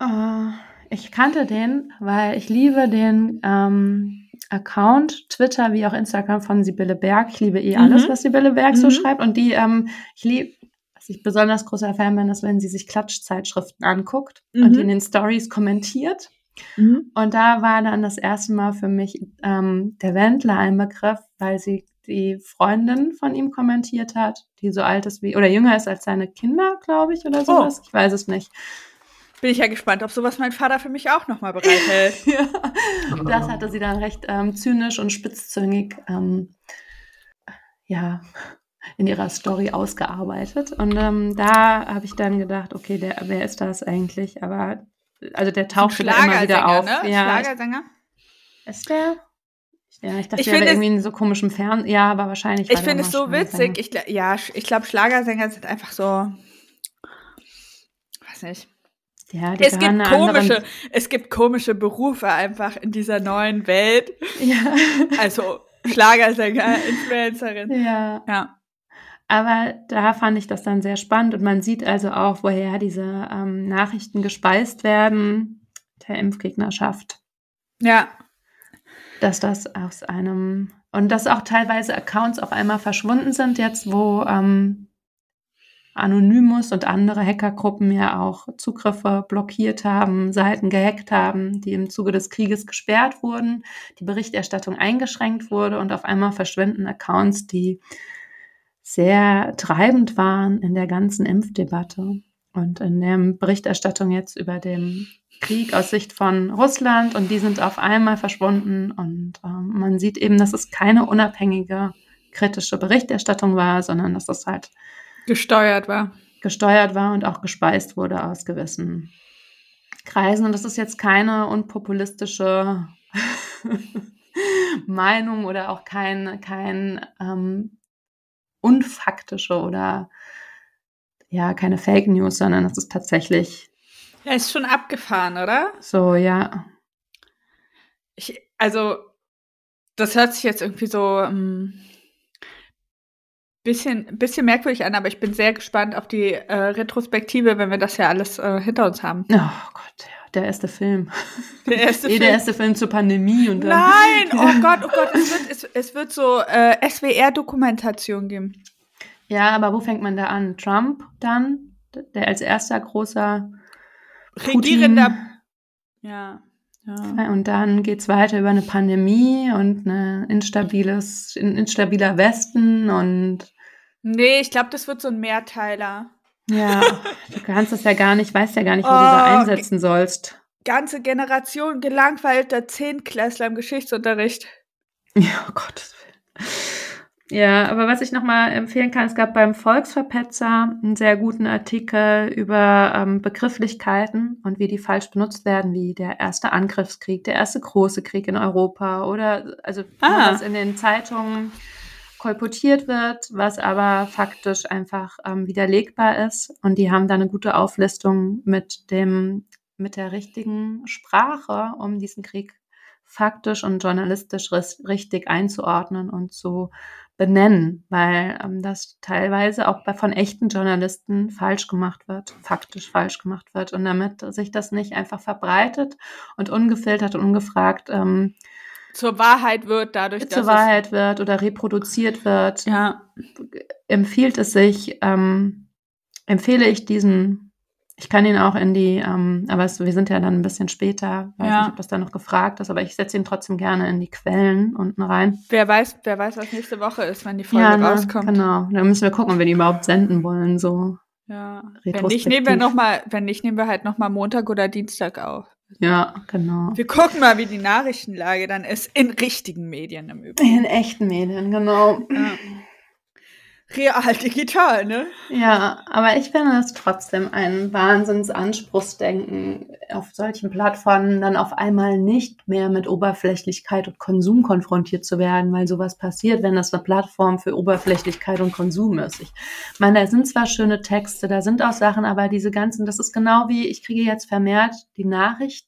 äh, ich kannte den, weil ich liebe den ähm, Account, Twitter wie auch Instagram von Sibylle Berg. Ich liebe eh Mhm. alles, was Sibylle Berg so Mhm. schreibt. Und die, ähm, ich liebe, was ich besonders großer Fan bin, ist, wenn sie sich Klatschzeitschriften anguckt und Mhm. die in den Stories kommentiert. Und da war dann das erste Mal für mich ähm, der Wendler ein Begriff, weil sie die Freundin von ihm kommentiert hat, die so alt ist wie, oder jünger ist als seine Kinder, glaube ich, oder sowas. Ich weiß es nicht. Bin ich ja gespannt, ob sowas mein Vater für mich auch nochmal bereithält. [LAUGHS] Ja. Das hatte sie dann recht ähm, zynisch und spitzzüngig ähm, ja, in ihrer Story ausgearbeitet. Und ähm, da habe ich dann gedacht, okay, der, wer ist das eigentlich? Aber also der tauchte da immer wieder auf. ne? Ja, Schlagersänger. Ist der? Ja, ich dachte, Ich der wäre irgendwie in so komischem Fern. Ja, aber wahrscheinlich. Ich finde es so witzig. Ich, gla- ja, ich glaube, Schlagersänger sind einfach so. Weiß nicht. Ja, die Es gibt, komische, es gibt komische Berufe einfach in dieser neuen Welt. Ja. Also Schlagersänger, Influencerin. ja. Ja. Aber da fand ich das dann sehr spannend und man sieht also auch, woher diese ähm, Nachrichten gespeist werden der Impfgegnerschaft, Ja. dass das aus einem und dass auch teilweise Accounts auf einmal verschwunden sind jetzt, wo ähm, Anonymous und andere Hackergruppen ja auch Zugriffe blockiert haben, Seiten gehackt haben, die im Zuge des Krieges gesperrt wurden, die Berichterstattung eingeschränkt wurde und auf einmal verschwinden Accounts, die sehr treibend waren in der ganzen Impfdebatte und in der Berichterstattung jetzt über den Krieg aus Sicht von Russland und die sind auf einmal verschwunden und ähm, man sieht eben, dass es keine unabhängige kritische Berichterstattung war, sondern dass das halt Gesteuert war. gesteuert war und auch gespeist wurde aus gewissen Kreisen. Und das ist jetzt keine unpopulistische [LAUGHS] Meinung oder auch kein, kein ähm, unfaktische oder ja, keine Fake News, sondern es ist tatsächlich. Ja, ist schon abgefahren, oder? So, ja. Ich, also, das hört sich jetzt irgendwie so ähm, bisschen, bisschen merkwürdig an, aber ich bin sehr gespannt auf die äh, Retrospektive, wenn wir das ja alles äh, hinter uns haben. Oh Gott, ja der erste Film. Der erste [LAUGHS] Film. der erste Film zur Pandemie und dann. Nein, oh [LAUGHS] Gott, oh Gott, es wird, es, es wird so äh, SWR-Dokumentation geben. Ja, aber wo fängt man da an? Trump dann, der als erster großer regierender. Ja. Ja. Und dann geht es weiter über eine Pandemie und ein instabiles, ein instabiler Westen und. Nee, ich glaube, das wird so ein Mehrteiler. Ja, du kannst das ja gar nicht, weißt ja gar nicht, wo oh, du da einsetzen sollst. Ganze Generation gelangweilter Zehntklässler im Geschichtsunterricht. Ja, oh Gott. Ja, aber was ich nochmal empfehlen kann, es gab beim Volksverpetzer einen sehr guten Artikel über ähm, Begrifflichkeiten und wie die falsch benutzt werden, wie der erste Angriffskrieg, der erste große Krieg in Europa oder also ah. was in den Zeitungen kolportiert wird, was aber faktisch einfach ähm, widerlegbar ist. Und die haben da eine gute Auflistung mit dem, mit der richtigen Sprache, um diesen Krieg faktisch und journalistisch richtig einzuordnen und zu benennen, weil ähm, das teilweise auch bei, von echten Journalisten falsch gemacht wird, faktisch falsch gemacht wird. Und damit sich das nicht einfach verbreitet und ungefiltert und ungefragt ähm, zur Wahrheit wird, dadurch, zur Wahrheit wird oder reproduziert wird, ja. empfiehlt es sich, ähm, empfehle ich diesen, ich kann ihn auch in die, ähm, aber es, wir sind ja dann ein bisschen später, weiß ja. nicht, ob das da noch gefragt ist, aber ich setze ihn trotzdem gerne in die Quellen unten rein. Wer weiß, wer weiß, was nächste Woche ist, wenn die Folge ja, ne, rauskommt. Genau, dann müssen wir gucken, ob wir die überhaupt senden wollen, so. Ja. Wenn nicht, nehmen wir noch mal, wenn nicht, nehmen wir halt noch mal Montag oder Dienstag auf. Ja, genau. Wir gucken mal, wie die Nachrichtenlage dann ist. In richtigen Medien im Übrigen. In echten Medien, genau. Ja. Real digital, ne? Ja, aber ich finde es trotzdem ein Wahnsinnsanspruchsdenken, auf solchen Plattformen dann auf einmal nicht mehr mit Oberflächlichkeit und Konsum konfrontiert zu werden, weil sowas passiert, wenn das eine Plattform für Oberflächlichkeit und Konsum ist. Ich meine, da sind zwar schöne Texte, da sind auch Sachen, aber diese ganzen, das ist genau wie, ich kriege jetzt vermehrt die Nachricht,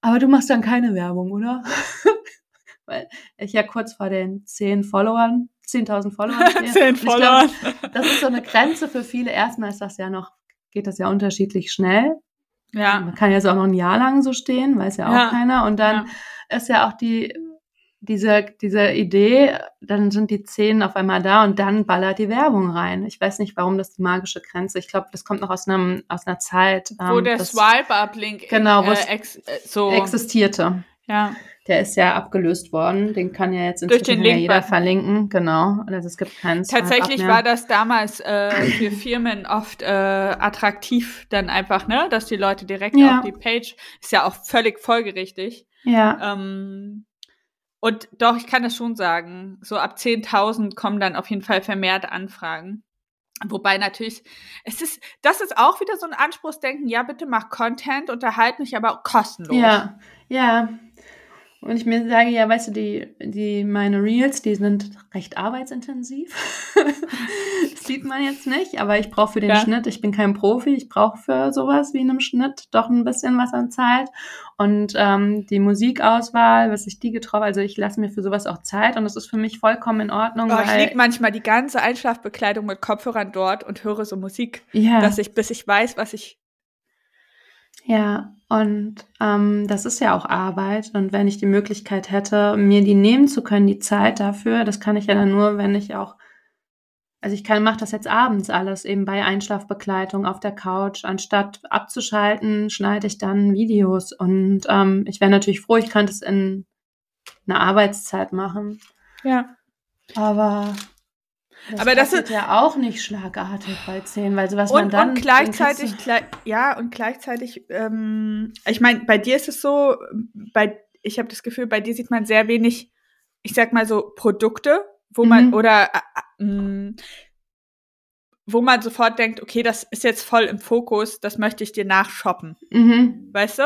aber du machst dann keine Werbung, oder? [LAUGHS] weil ich ja kurz vor den zehn Followern 10.000 Follower. [LAUGHS] 10 Follower. das ist so eine Grenze für viele. Erstmal ist das ja noch, geht das ja unterschiedlich schnell. Ja. Man kann jetzt auch noch ein Jahr lang so stehen, weiß ja auch ja. keiner. Und dann ja. ist ja auch die, diese, diese Idee, dann sind die Zehn auf einmal da und dann ballert die Werbung rein. Ich weiß nicht, warum das die magische Grenze. Ich glaube, das kommt noch aus einem aus einer Zeit, wo ähm, der Swipe-Up-Link genau, äh, ex äh, so existierte. Ja. Der ist ja abgelöst worden. Den kann ja jetzt inzwischen ja jeder verlinken. Genau. Also es gibt keinen Tatsächlich war das damals äh, für Firmen oft äh, attraktiv, dann einfach, ne, dass die Leute direkt ja. auf die Page, ist ja auch völlig folgerichtig. Ja. Ähm, und doch, ich kann das schon sagen, so ab 10.000 kommen dann auf jeden Fall vermehrt Anfragen. Wobei natürlich, es ist, das ist auch wieder so ein Anspruchsdenken, ja, bitte mach Content, unterhalt mich aber kostenlos. Ja, ja. Und ich mir sage, ja, weißt du, die, die, meine Reels, die sind recht arbeitsintensiv. [LAUGHS] das sieht man jetzt nicht, aber ich brauche für den ja. Schnitt, ich bin kein Profi, ich brauche für sowas wie einem Schnitt doch ein bisschen was an Zeit. Und ähm, die Musikauswahl, was ich die getroffen, also ich lasse mir für sowas auch Zeit und das ist für mich vollkommen in Ordnung. Oh, ich lege manchmal die ganze Einschlafbekleidung mit Kopfhörern dort und höre so Musik, ja. dass ich, bis ich weiß, was ich ja, und ähm, das ist ja auch Arbeit. Und wenn ich die Möglichkeit hätte, mir die nehmen zu können, die Zeit dafür, das kann ich ja dann nur, wenn ich auch, also ich kann, mache das jetzt abends alles, eben bei Einschlafbegleitung auf der Couch. Anstatt abzuschalten, schneide ich dann Videos. Und ähm, ich wäre natürlich froh, ich könnte es in einer Arbeitszeit machen. Ja. Aber das aber das ist ja auch nicht schlagartig bei 10, weil sowas und, man dann. Und gleichzeitig, gleich, ja, und gleichzeitig, ähm, ich meine, bei dir ist es so, bei, ich habe das Gefühl, bei dir sieht man sehr wenig, ich sag mal so, Produkte, wo mhm. man, oder äh, äh, wo man sofort denkt, okay, das ist jetzt voll im Fokus, das möchte ich dir nachshoppen. Mhm. Weißt du?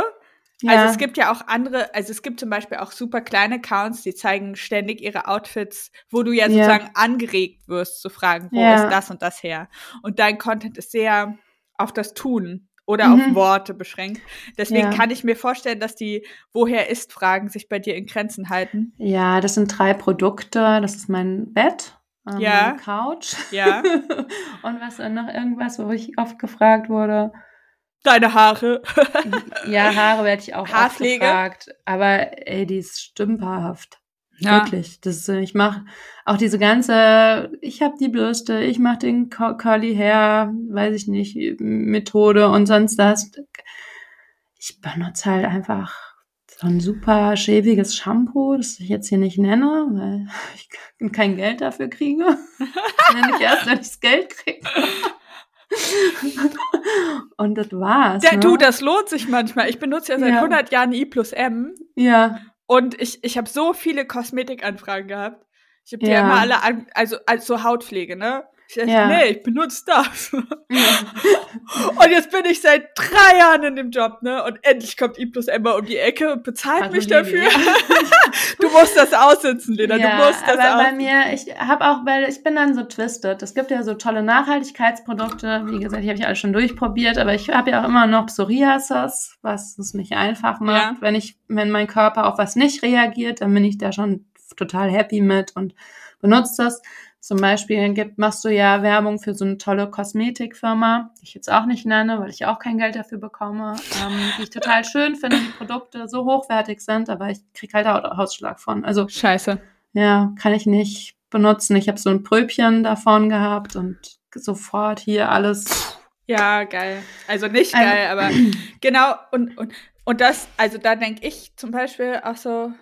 Ja. Also es gibt ja auch andere, also es gibt zum Beispiel auch super kleine Accounts, die zeigen ständig ihre Outfits, wo du ja sozusagen ja. angeregt wirst zu fragen, wo ja. ist das und das her. Und dein Content ist sehr auf das Tun oder mhm. auf Worte beschränkt. Deswegen kann ich mir vorstellen, dass die Woher ist Fragen sich bei dir in Grenzen halten. Ja, das sind drei Produkte. Das ist mein Bett, ähm, ja. Couch. Ja. [LAUGHS] und was noch irgendwas, wo ich oft gefragt wurde. Deine Haare. [LAUGHS] ja, Haare werde ich auch Haarpflege. gefragt. Aber ey, die ist stümperhaft. Ja. Wirklich. Das ist, ich mache auch diese ganze, ich habe die Bürste, ich mache den Curly Hair, weiß ich nicht, Methode und sonst das. Ich benutze halt einfach so ein super schäbiges Shampoo, das ich jetzt hier nicht nenne, weil [LAUGHS] ich kein Geld dafür kriege. Das nenne ich erst, wenn ich das Geld kriege. [LAUGHS] Und das war's. Ja, ne? Du, das lohnt sich manchmal. Ich benutze ja seit ja. 100 Jahren I plus M. Ja. Und ich, ich habe so viele Kosmetikanfragen gehabt. Ich habe die ja. immer alle an, also als so Hautpflege, ne? Ich dachte, ja. nee, ich benutze das. [LAUGHS] Und jetzt bin ich seit drei Jahren in dem Job, ne? Und endlich kommt I plus Emma um die Ecke und bezahlt also mich dafür. [LAUGHS] du musst das aussitzen, Lena. Ja, du musst das aber aussitzen. bei mir, ich habe auch, weil ich bin dann so twisted. Es gibt ja so tolle Nachhaltigkeitsprodukte. Wie gesagt, die habe ich alle schon durchprobiert, aber ich habe ja auch immer noch Psoriasis, was es nicht einfach macht. Ja. Wenn ich, wenn mein Körper auf was nicht reagiert, dann bin ich da schon total happy mit und benutze das. Zum Beispiel gibt, machst du ja Werbung für so eine tolle Kosmetikfirma, die ich jetzt auch nicht nenne, weil ich auch kein Geld dafür bekomme, ähm, die ich total [LAUGHS] schön finde, die Produkte so hochwertig sind, aber ich krieg halt Hausschlag von. Also Scheiße. Ja, kann ich nicht benutzen. Ich habe so ein Pröbchen davon gehabt und sofort hier alles. Ja, geil. Also nicht geil, also, aber [CLEARS THROAT] genau, und, und, und das, also da denke ich zum Beispiel auch so,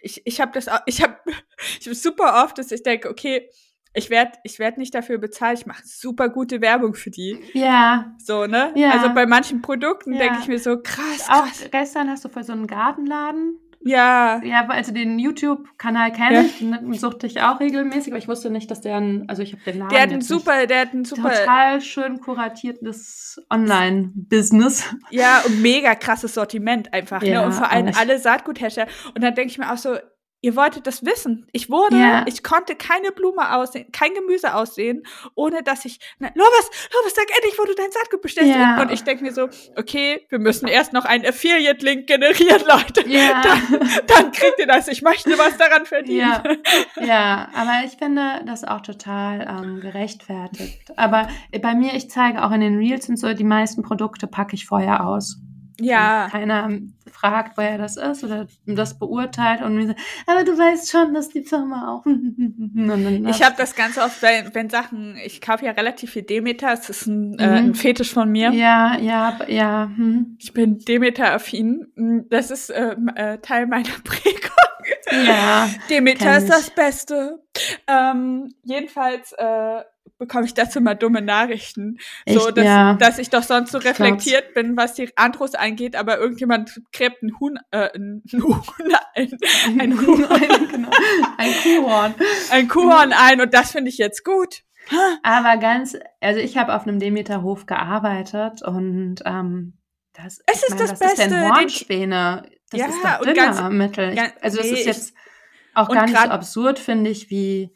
ich, ich habe das auch, ich habe [LAUGHS] ich hab super oft, dass ich denke, okay, ich werde ich werd nicht dafür bezahlt, ich mache super gute Werbung für die. Ja. So, ne? Ja. Also bei manchen Produkten ja. denke ich mir so, krass, krass. Auch gestern hast du für so einen Gartenladen. Ja. Ja, also den YouTube-Kanal kenne ja. ich, den suchte ich auch regelmäßig, aber ich wusste nicht, dass der ein, also ich habe den Laden. Der hat ein super, der hat ein super. Total schön kuratiertes Online-Business. Ja, und mega krasses Sortiment einfach, ne? ja, ne? Und vor allem alle Saatguthersteller. Und dann denke ich mir auch so, Ihr wolltet das wissen. Ich wurde, ja. ich konnte keine Blume aussehen, kein Gemüse aussehen, ohne dass ich, na, Lovis, Lovis, sag endlich, wo du dein Saatgut bestellst. Ja. Und ich denke mir so, okay, wir müssen erst noch einen Affiliate-Link generieren, [LAUGHS] Leute. Ja. Dann, dann, kriegt ihr das. Ich möchte was daran verdienen. Ja, ja aber ich finde das auch total ähm, gerechtfertigt. Aber bei mir, ich zeige auch in den Reels und so, die meisten Produkte packe ich vorher aus. Ja. keiner fragt, woher das ist oder das beurteilt und so, aber du weißt schon, dass die Firma auch. [LAUGHS] ich habe das ganz oft, wenn, wenn Sachen, ich kaufe ja relativ viel Demeter, es ist ein, mhm. äh, ein Fetisch von mir. Ja, ja, ja. Hm. Ich bin Demeter-affin. Das ist äh, äh, Teil meiner [LAUGHS] Prägung. Ja. Demeter ist das Beste. Ähm, jedenfalls äh, bekomme ich dazu mal dumme Nachrichten. Echt? So, dass, ja. dass ich doch sonst so reflektiert bin, was die Andros angeht, aber irgendjemand gräbt ein Huhn, äh, ein Huhn, [LAUGHS] ein, ein Huhn, ein, genau, ein Kuhhorn. Ein Kuhhorn ein und das finde ich jetzt gut. Aber ganz, also ich habe auf einem Demeterhof gearbeitet und ähm, das, es ist meine, das Beste. Ist denn Hornspäne. Das ja, ist doch Düngermittel. Also nee, das ist jetzt auch gar nicht so absurd, finde ich, wie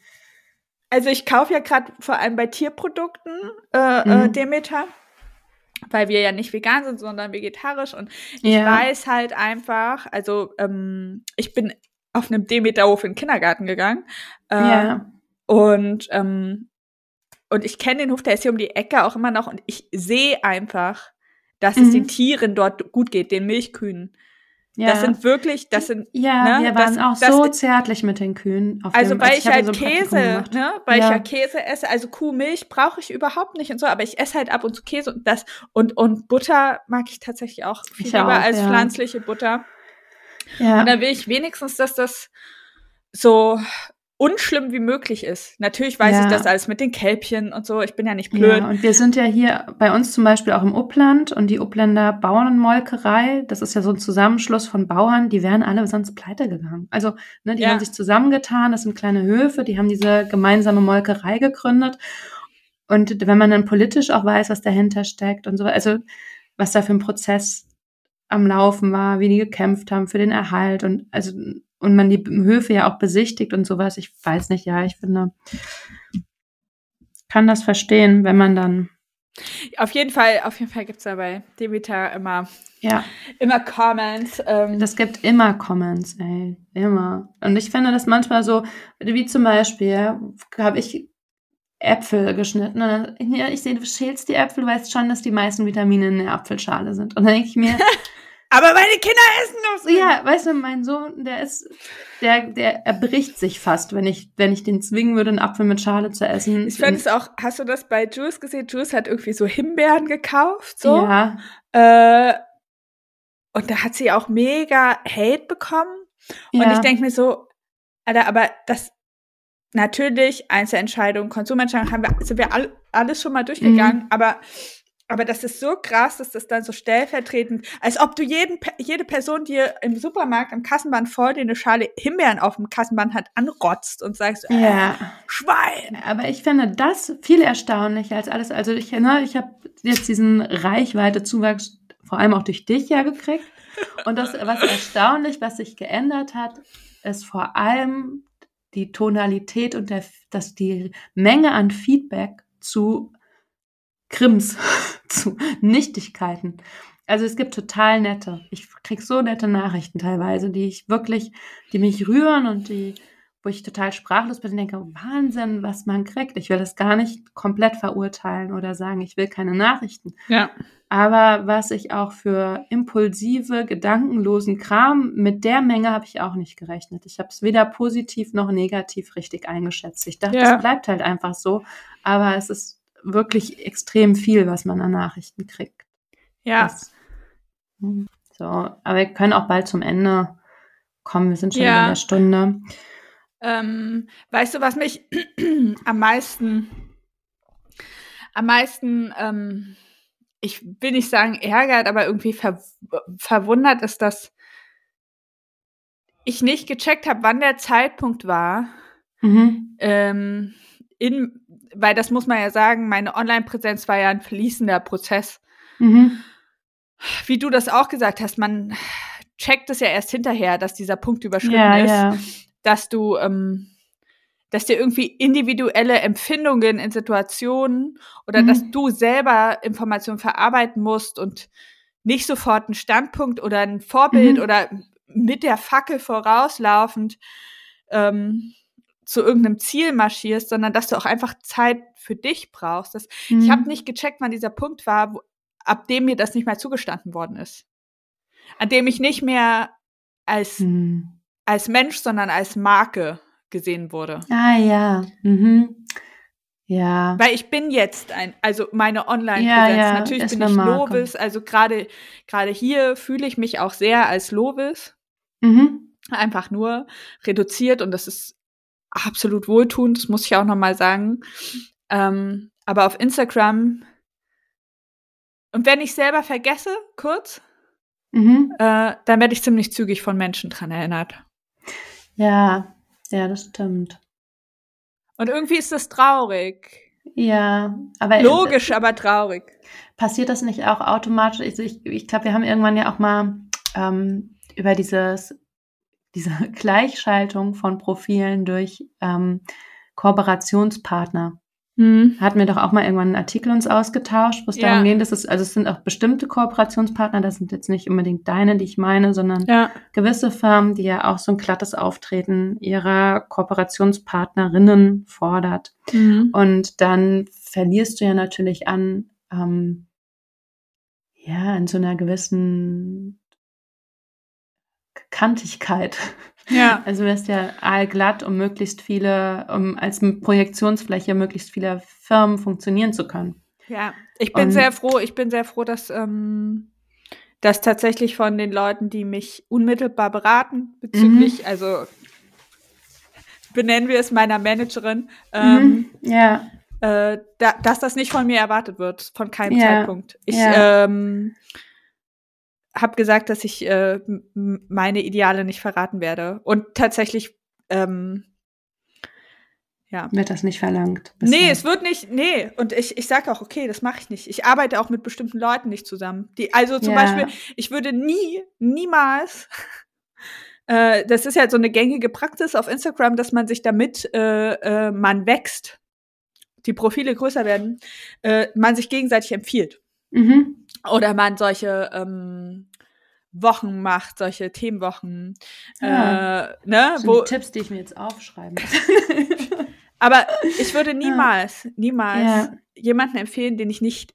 also ich kaufe ja gerade vor allem bei Tierprodukten äh, äh mhm. äh, Demeter, weil wir ja nicht vegan sind, sondern vegetarisch. Und ich ja. weiß halt einfach, also ähm, ich bin auf einem Demeterhof in den Kindergarten gegangen. Äh, ja. Und, ähm, und ich kenne den Hof, der ist hier um die Ecke auch immer noch. Und ich sehe einfach, dass mhm. es den Tieren dort gut geht, den Milchkühen. Ja. Das sind wirklich, das sind. Ja, ne, wir waren das, auch das, so zärtlich mit den Kühen. also, dem, weil ich, ich halt so Käse, ne, weil ja. ich ja Käse esse, also Kuhmilch brauche ich überhaupt nicht und so, aber ich esse halt ab und zu Käse und das und und Butter mag ich tatsächlich auch viel ich lieber auch, als ja. pflanzliche Butter. Ja. Und dann will ich wenigstens, dass das so unschlimm wie möglich ist. Natürlich weiß ja. ich das alles mit den Kälbchen und so. Ich bin ja nicht blöd. Ja, und wir sind ja hier bei uns zum Beispiel auch im Uppland und die Uppländer Bauernmolkerei, das ist ja so ein Zusammenschluss von Bauern, die wären alle sonst pleite gegangen. Also, ne, die ja. haben sich zusammengetan, das sind kleine Höfe, die haben diese gemeinsame Molkerei gegründet. Und wenn man dann politisch auch weiß, was dahinter steckt und so, also was da für ein Prozess am Laufen war, wie die gekämpft haben für den Erhalt und also und man die Höfe ja auch besichtigt und sowas. Ich weiß nicht, ja, ich finde, kann das verstehen, wenn man dann auf jeden Fall, auf jeden Fall gibt es da bei Demeter immer, ja. immer Comments. Ähm. Das gibt immer Comments, ey. Immer. Und ich finde das manchmal so, wie zum Beispiel, habe ich Äpfel geschnitten. Und dann, ja, ich sehe, du schälst die Äpfel, du weißt schon, dass die meisten Vitamine in der Apfelschale sind. Und dann denke ich mir, [LAUGHS] aber meine Kinder essen noch so. Ja, weißt du, mein Sohn, der ist, der, der erbricht sich fast, wenn ich, wenn ich den zwingen würde, einen Apfel mit Schale zu essen. Ich fand es auch, hast du das bei Juice gesehen? Juice hat irgendwie so Himbeeren gekauft, so. Ja. Äh, und da hat sie auch mega Hate bekommen. Ja. Und ich denke mir so, Alter, aber das, natürlich, Einzelentscheidungen, Konsumentscheidungen haben wir, sind wir all, alles schon mal durchgegangen, mhm. aber aber das ist so krass, dass das dann so stellvertretend, als ob du jeden, jede Person, die im Supermarkt am Kassenband vor dir eine Schale Himbeeren auf dem Kassenband hat, anrotzt und sagst, äh, ja. Schwein. Aber ich finde das viel erstaunlicher als alles. Also ich, ne, ich habe jetzt diesen Reichweite-Zuwachs vor allem auch durch dich ja gekriegt. Und das, was erstaunlich, was sich geändert hat, ist vor allem die Tonalität und der, dass die Menge an Feedback zu Krims, [LAUGHS] zu Nichtigkeiten. Also es gibt total nette. Ich krieg so nette Nachrichten teilweise, die ich wirklich, die mich rühren und die, wo ich total sprachlos bin und denke, Wahnsinn, was man kriegt. Ich will das gar nicht komplett verurteilen oder sagen, ich will keine Nachrichten. Ja. Aber was ich auch für impulsive, gedankenlosen Kram, mit der Menge habe ich auch nicht gerechnet. Ich habe es weder positiv noch negativ richtig eingeschätzt. Ich dachte, es ja. bleibt halt einfach so. Aber es ist wirklich extrem viel, was man an Nachrichten kriegt. Ja. Das, hm, so, aber wir können auch bald zum Ende kommen. Wir sind schon ja. in der Stunde. Ähm, weißt du, was mich [CLEARS THROAT] am meisten, am meisten, ähm, ich will nicht sagen ärgert, aber irgendwie ver verwundert ist, dass ich nicht gecheckt habe, wann der Zeitpunkt war, mhm. ähm, in, weil das muss man ja sagen, meine Online-Präsenz war ja ein fließender Prozess. Mhm. Wie du das auch gesagt hast, man checkt es ja erst hinterher, dass dieser Punkt überschritten ja, ist, ja. dass du, ähm, dass dir irgendwie individuelle Empfindungen in Situationen oder mhm. dass du selber Informationen verarbeiten musst und nicht sofort einen Standpunkt oder ein Vorbild mhm. oder mit der Fackel vorauslaufend ähm, zu irgendeinem Ziel marschierst, sondern dass du auch einfach Zeit für dich brauchst. Das, mhm. Ich habe nicht gecheckt, wann dieser Punkt war, wo, ab dem mir das nicht mehr zugestanden worden ist. An dem ich nicht mehr als, mhm. als Mensch, sondern als Marke gesehen wurde. Ah ja. Mhm. Ja. Weil ich bin jetzt ein, also meine Online-Präsenz. Ja, ja, Natürlich bin ich Lovis, also gerade gerade hier fühle ich mich auch sehr als Lovis. Mhm. Einfach nur reduziert und das ist absolut wohltuend, das muss ich auch nochmal sagen. Ähm, aber auf Instagram, und wenn ich selber vergesse, kurz, mhm. äh, dann werde ich ziemlich zügig von Menschen dran erinnert. Ja, ja, das stimmt. Und irgendwie ist das traurig. Ja, aber logisch, äh, aber traurig. Passiert das nicht auch automatisch? Also ich, ich glaube, wir haben irgendwann ja auch mal ähm, über dieses diese [LAUGHS] Gleichschaltung von Profilen durch ähm, Kooperationspartner. Mhm. Hatten wir doch auch mal irgendwann einen Artikel uns ausgetauscht, wo es ja. darum ging, dass es, also es sind auch bestimmte Kooperationspartner, das sind jetzt nicht unbedingt deine, die ich meine, sondern ja. gewisse Firmen, die ja auch so ein glattes Auftreten ihrer Kooperationspartnerinnen fordert. Mhm. Und dann verlierst du ja natürlich an, ähm, ja, in so einer gewissen Kantigkeit. Ja. [LAUGHS] Also wirst ja allglatt, um möglichst viele, um als Projektionsfläche möglichst vieler Firmen funktionieren zu können. Ja, ich bin Und, sehr froh, ich bin sehr froh, dass, ähm, dass tatsächlich von den Leuten, die mich unmittelbar beraten, bezüglich, mhm. also benennen wir es meiner Managerin, ähm, mhm. ja. Äh, da, dass das nicht von mir erwartet wird, von keinem ja. Zeitpunkt. Ich ja. ähm, habe gesagt, dass ich äh, meine Ideale nicht verraten werde. Und tatsächlich, ähm, ja. Wird das nicht verlangt? Nee, bisher. es wird nicht, nee. Und ich, ich sage auch, okay, das mache ich nicht. Ich arbeite auch mit bestimmten Leuten nicht zusammen. Die, also zum ja. Beispiel, ich würde nie, niemals, [LAUGHS] äh, das ist ja so eine gängige Praxis auf Instagram, dass man sich damit äh, äh, man wächst, die Profile größer werden, äh, man sich gegenseitig empfiehlt. Mhm. Oder man solche ähm, Wochen macht, solche Themenwochen. Ja. Äh, ne, wo, Tipps, die ich mir jetzt aufschreiben muss. [LAUGHS] Aber ich würde niemals, niemals ja. jemanden empfehlen, den ich nicht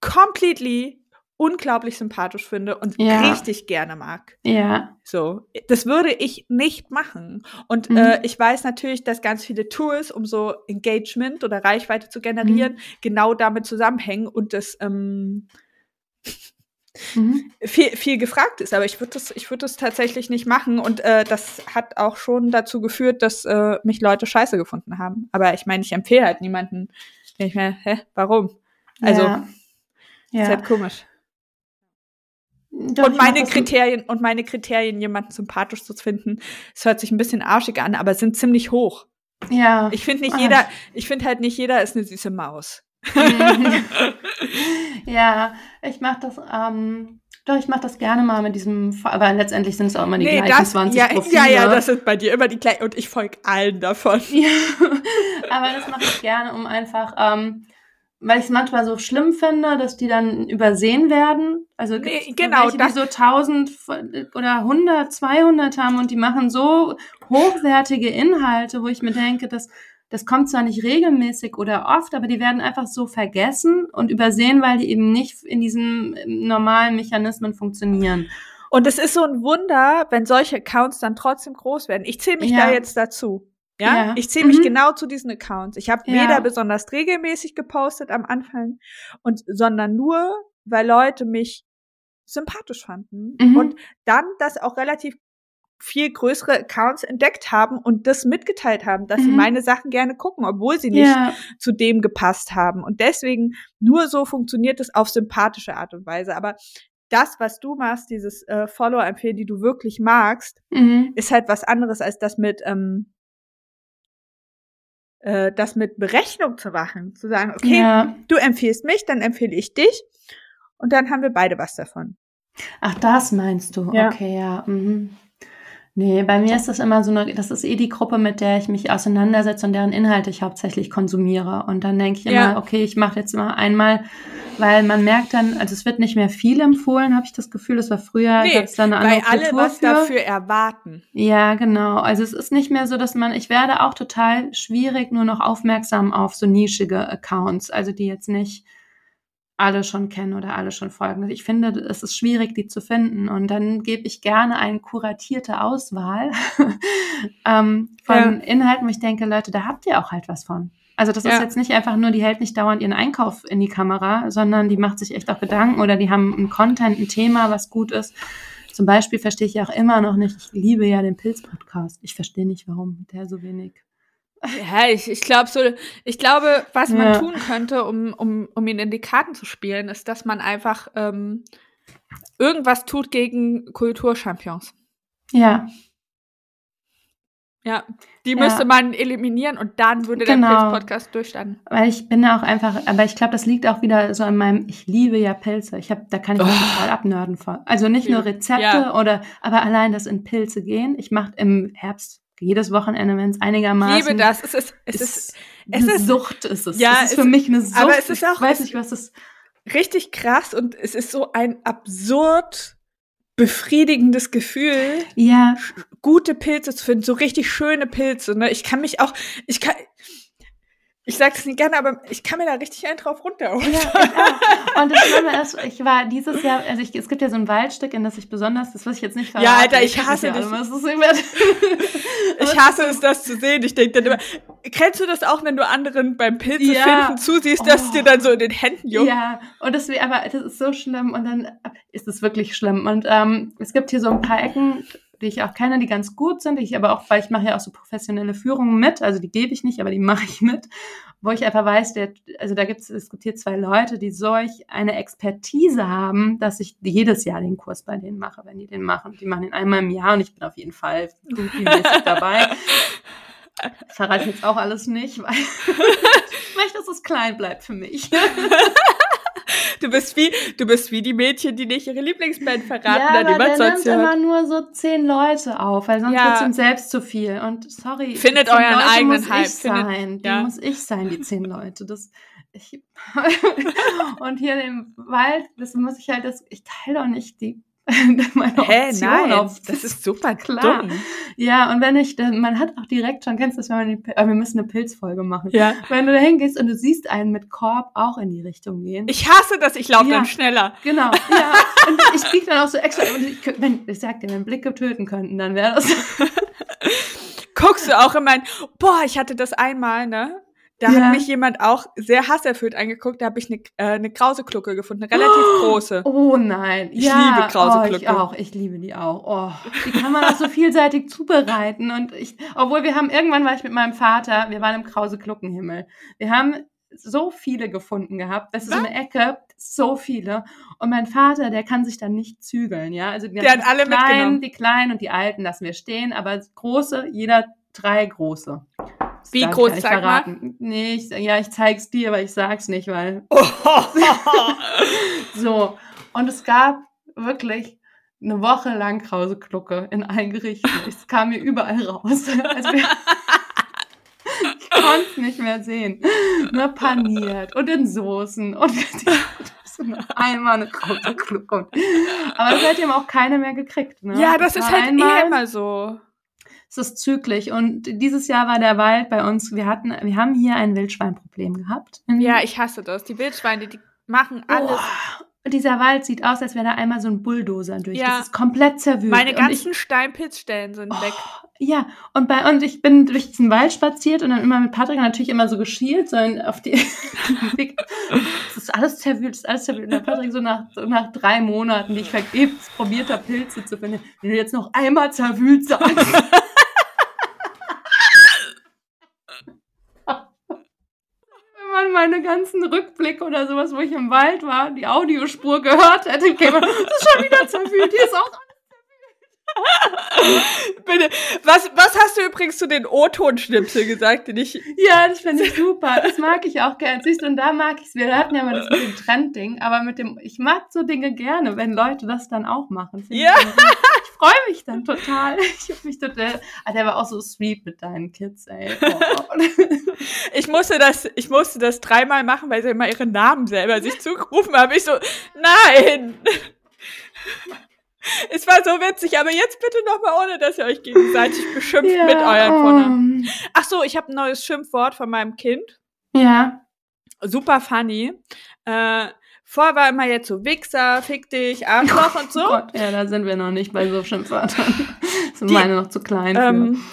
completely unglaublich sympathisch finde und ja. richtig gerne mag. Ja. So, das würde ich nicht machen. Und mhm. äh, ich weiß natürlich, dass ganz viele Tools, um so Engagement oder Reichweite zu generieren, mhm. genau damit zusammenhängen und das ähm, mhm. viel, viel gefragt ist. Aber ich würde das, ich würde das tatsächlich nicht machen. Und äh, das hat auch schon dazu geführt, dass äh, mich Leute scheiße gefunden haben. Aber ich meine, ich empfehle halt niemanden, den ich mir, hä, warum? Also, ja. ja. ist halt komisch. Doch, und meine Kriterien und meine Kriterien, jemanden sympathisch zu finden, es hört sich ein bisschen arschig an, aber sind ziemlich hoch. Ja. Ich finde nicht jeder, ich finde halt nicht jeder ist eine süße Maus. [LAUGHS] ja, ich mache das, ähm, doch, ich mache das gerne mal mit diesem, aber letztendlich sind es auch immer die nee, gleichen das, 20 ja, Profile. Ja, ja, das sind bei dir immer die gleichen und ich folge allen davon. Ja, [LAUGHS] aber das mache ich gerne, um einfach, ähm, weil ich es manchmal so schlimm finde, dass die dann übersehen werden. Also nee, genau, welche, die so 1000 oder 100, 200 haben und die machen so hochwertige Inhalte, wo ich mir denke, dass das kommt zwar nicht regelmäßig oder oft, aber die werden einfach so vergessen und übersehen, weil die eben nicht in diesen normalen Mechanismen funktionieren. Und es ist so ein Wunder, wenn solche Accounts dann trotzdem groß werden. Ich zähle mich ja. da jetzt dazu. Ja, ja. ich zähle mich mhm. genau zu diesen Accounts. Ich habe ja. weder besonders regelmäßig gepostet am Anfang und sondern nur, weil Leute mich sympathisch fanden mhm. und dann das auch relativ viel größere Accounts entdeckt haben und das mitgeteilt haben, dass mhm. sie meine Sachen gerne gucken, obwohl sie nicht ja. zu dem gepasst haben. Und deswegen nur so funktioniert es auf sympathische Art und Weise. Aber das, was du machst, dieses äh, Follower-Empfehlen, die du wirklich magst, mhm. ist halt was anderes als das mit ähm, äh, das mit Berechnung zu machen, zu sagen, okay, ja. du empfiehlst mich, dann empfehle ich dich und dann haben wir beide was davon. Ach, das meinst du? Ja. Okay, ja. Mhm. Nee, bei mir ist das immer so eine, das ist eh die Gruppe, mit der ich mich auseinandersetze und deren Inhalte ich hauptsächlich konsumiere. Und dann denke ich immer, ja. okay, ich mache jetzt mal einmal, weil man merkt dann, also es wird nicht mehr viel empfohlen, habe ich das Gefühl. Das war früher, nee, gab's da eine andere weil alle Kultur was für. dafür erwarten. Ja, genau. Also es ist nicht mehr so, dass man, ich werde auch total schwierig nur noch aufmerksam auf so nischige Accounts, also die jetzt nicht alle schon kennen oder alle schon folgen. Ich finde, es ist schwierig, die zu finden. Und dann gebe ich gerne eine kuratierte Auswahl [LAUGHS] ähm, von ja. Inhalten, wo ich denke, Leute, da habt ihr auch halt was von. Also das ja. ist jetzt nicht einfach nur, die hält nicht dauernd ihren Einkauf in die Kamera, sondern die macht sich echt auch Gedanken oder die haben ein Content, ein Thema, was gut ist. Zum Beispiel verstehe ich auch immer noch nicht, ich liebe ja den Pilz-Podcast. Ich verstehe nicht, warum der so wenig ja, ich, ich glaube so, ich glaube, was man ja. tun könnte, um, um, um ihn in die Karten zu spielen, ist, dass man einfach ähm, irgendwas tut gegen Kulturchampions. Ja. Ja, die ja. müsste man eliminieren und dann würde genau. der Pilz-Podcast durchstarten. Weil ich bin auch einfach, aber ich glaube, das liegt auch wieder so an meinem, ich liebe ja Pilze. Ich habe, da kann ich oh. total abnörden vor. Also nicht nur Rezepte ja. oder, aber allein das in Pilze gehen. Ich mache im Herbst jedes Wochenende, wenn es einigermaßen. Ich liebe das. Es ist, es ist, ist es eine ist, Sucht ist es. Ja, es ist für mich eine Sucht. Aber es ist auch, ich weiß nicht, was es richtig krass und es ist so ein absurd befriedigendes Gefühl, ja. gute Pilze zu finden, so richtig schöne Pilze. Ne? Ich kann mich auch, ich kann, ich sag's nicht gerne, aber ich kann mir da richtig einen drauf runterholen. Ja, ja. Und das Schlimme ist, ich war dieses Jahr, also ich, es gibt ja so ein Waldstück, in das ich besonders, das will ich jetzt nicht verraten. Ja, Alter, ich, hasse dich. [LAUGHS] ich hasse es, das zu sehen. Ich denke dann immer, kennst du das auch, wenn du anderen beim Pilze ja. finden zusiehst, dass oh. es dir dann so in den Händen juckt? Ja, und das, aber das ist so schlimm und dann ist es wirklich schlimm. Und ähm, es gibt hier so ein paar Ecken, die ich auch kenne, die ganz gut sind, die ich aber auch, weil ich mache ja auch so professionelle Führungen mit, also die gebe ich nicht, aber die [LAUGHS] mache ich mit, wo ich einfach weiß, der, also da gibt es, es gibt hier zwei Leute, die solch eine Expertise haben, dass ich jedes Jahr den Kurs bei denen mache, wenn die den machen. Die machen den einmal im Jahr und ich bin auf jeden Fall regelmäßig [LAUGHS] dabei. Ich verrate jetzt auch alles nicht, weil [LAUGHS] ich möchte, dass es klein bleibt für mich. Du bist wie, du bist wie die Mädchen, die nicht ihre Lieblingsband verraten, ja, dann der nimmt immer nur so zehn Leute auf, weil sonst ja. wird es ihm selbst zu viel. Und sorry, findet euren Leute eigenen muss Hype. Ich sein. Ja. Die muss ich sein, die zehn [LAUGHS] Leute. Das, ich, [LAUGHS] und hier im Wald, das muss ich halt, das, ich teile doch nicht die [LAUGHS] meine Hä, Option nein, auf. Das ist super klar. Dumm. Ja, und wenn ich, man hat auch direkt schon, kennst du das, wenn man, die, äh, wir müssen eine Pilzfolge machen. Ja. Wenn du da hingehst und du siehst einen mit Korb auch in die Richtung gehen. Ich hasse das, ich laufe ja, dann schneller. Genau, ja. Und ich krieg dann auch so extra, ich, wenn, ich sag dir, wenn Blicke töten könnten, dann wäre das. [LAUGHS] Guckst du auch in mein, boah, ich hatte das einmal, ne? Da ja. hat mich jemand auch sehr hasserfüllt angeguckt. Da habe ich eine, äh, eine Krauseklucke gefunden, eine relativ oh, große. Oh nein, ich ja, liebe Krauseklucke. Oh, ich auch, ich liebe die auch. Oh, die kann man auch so vielseitig zubereiten. Und ich, obwohl wir haben irgendwann war ich mit meinem Vater, wir waren im Krausekluckenhimmel. Wir haben so viele gefunden gehabt. Das ist so eine Ecke, so viele. Und mein Vater, der kann sich dann nicht zügeln, ja. Also die, der hat alle kleinen, mitgenommen. die kleinen und die alten lassen wir stehen, aber große, jeder drei große. Wie groß zeig verraten. Mal? Nee, ich, ja, ich zeig's dir, aber ich sag's nicht, weil. [LAUGHS] so. Und es gab wirklich eine Woche lang Krauseklucke in allen Gerichten. Es kam mir überall raus. Also wir, [LAUGHS] ich konnte es nicht mehr sehen. Nur paniert und in Soßen und [LAUGHS] einmal eine Krauseklucke. Aber seitdem auch keine mehr gekriegt. Ne? Ja, das, das ist halt einmal, eh immer so es ist zyklisch. Und dieses Jahr war der Wald bei uns, wir hatten, wir haben hier ein Wildschweinproblem gehabt. Ja, ich hasse das. Die Wildschweine, die machen alles. Oh, dieser Wald sieht aus, als wäre da einmal so ein Bulldozer durch. Ja. Das ist komplett zerwühlt. Meine ganzen Steinpilzstellen sind oh, weg. Ja, und bei und ich bin durch diesen Wald spaziert und dann immer mit Patrick natürlich immer so geschielt, so auf die. [LAUGHS] das ist alles zerwühlt, das ist alles zerwühlt. Und der Patrick so nach, so nach drei Monaten, die ich vergebens probiert habe, Pilze zu finden, wenn du jetzt noch einmal zerwühlt sagst. [LAUGHS] man meine ganzen Rückblicke oder sowas, wo ich im Wald war, die Audiospur gehört hätte, käme, das ist schon wieder zerwühlt, hier ist auch [LAUGHS] Bitte. Was, was hast du übrigens zu den O-Ton-Schnipsel gesagt, den ich. Ja, das finde ich super. Das mag ich auch gerne. Siehst du, und da mag ich es. Wir hatten ja mal das mit dem Trendding, aber mit dem, ich mag so Dinge gerne, wenn Leute das dann auch machen. Ja. Ich, ich freue mich dann [LAUGHS] total. Ich habe mich total. Ah, der war auch so sweet mit deinen Kids, ey. [LAUGHS] Oh. ich musste das, ich musste das dreimal machen, weil sie immer ihre Namen selber sich zugerufen haben. Ich so, nein! Es war so witzig, aber jetzt bitte nochmal, ohne dass ihr euch gegenseitig beschimpft ja, mit euren Vornamen. Um. Ach so, ich habe ein neues Schimpfwort von meinem Kind. Ja. Super funny. Äh, vorher war immer jetzt so Wichser, Fick dich, Arschloch oh und so. Gott, ja, da sind wir noch nicht bei so Schimpfwörtern. [LAUGHS] sind Die, meine noch zu klein für. Ähm,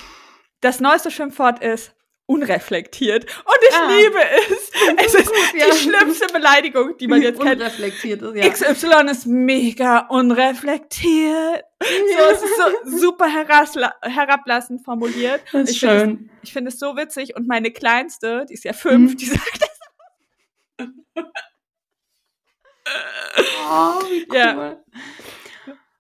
das neueste Schimpfwort ist unreflektiert. Und ich ah. liebe es. Es ist gut, ja. die schlimmste Beleidigung, die man jetzt kennt. Unreflektiert ist, ja. XY ist mega unreflektiert. Ja. So, es ist so [LAUGHS] super herablassend formuliert. Das ist ich schön. Find es, ich finde es so witzig. Und meine Kleinste, die ist ja fünf, mhm. die sagt das. [LAUGHS] oh, wie cool. Ja.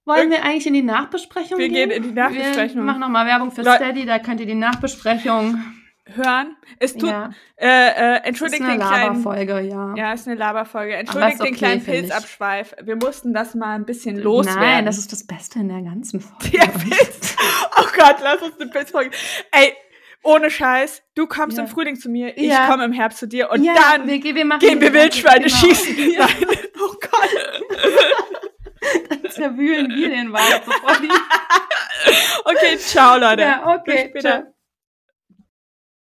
Wollen wir eigentlich in die Nachbesprechung wir gehen? Wir gehen in die Nachbesprechung. Wir machen nochmal Werbung für Le Steady, da könnt ihr die Nachbesprechung hören. Es tut, ja. äh, äh, entschuldigt ist eine den kleinen, Laberfolge, ja. Ja, ist eine Laberfolge. Entschuldigt okay, den kleinen Pilzabschweif. Wir mussten das mal ein bisschen loswerden. Nein, das ist das Beste in der ganzen Folge. Der Pilz. [LAUGHS] Oh Gott, lass uns eine Pilzfolge. Ey, ohne Scheiß, du kommst ja. im Frühling zu mir, ich ja. komme im Herbst zu dir und dann wir, wir gehen wir Wildschweine genau. schießen. [LAUGHS] Nein. Oh Gott. [LAUGHS] dann zerwühlen wir den Wald. [LAUGHS] okay, ciao Leute. Ja, okay, Bis später. Ciao.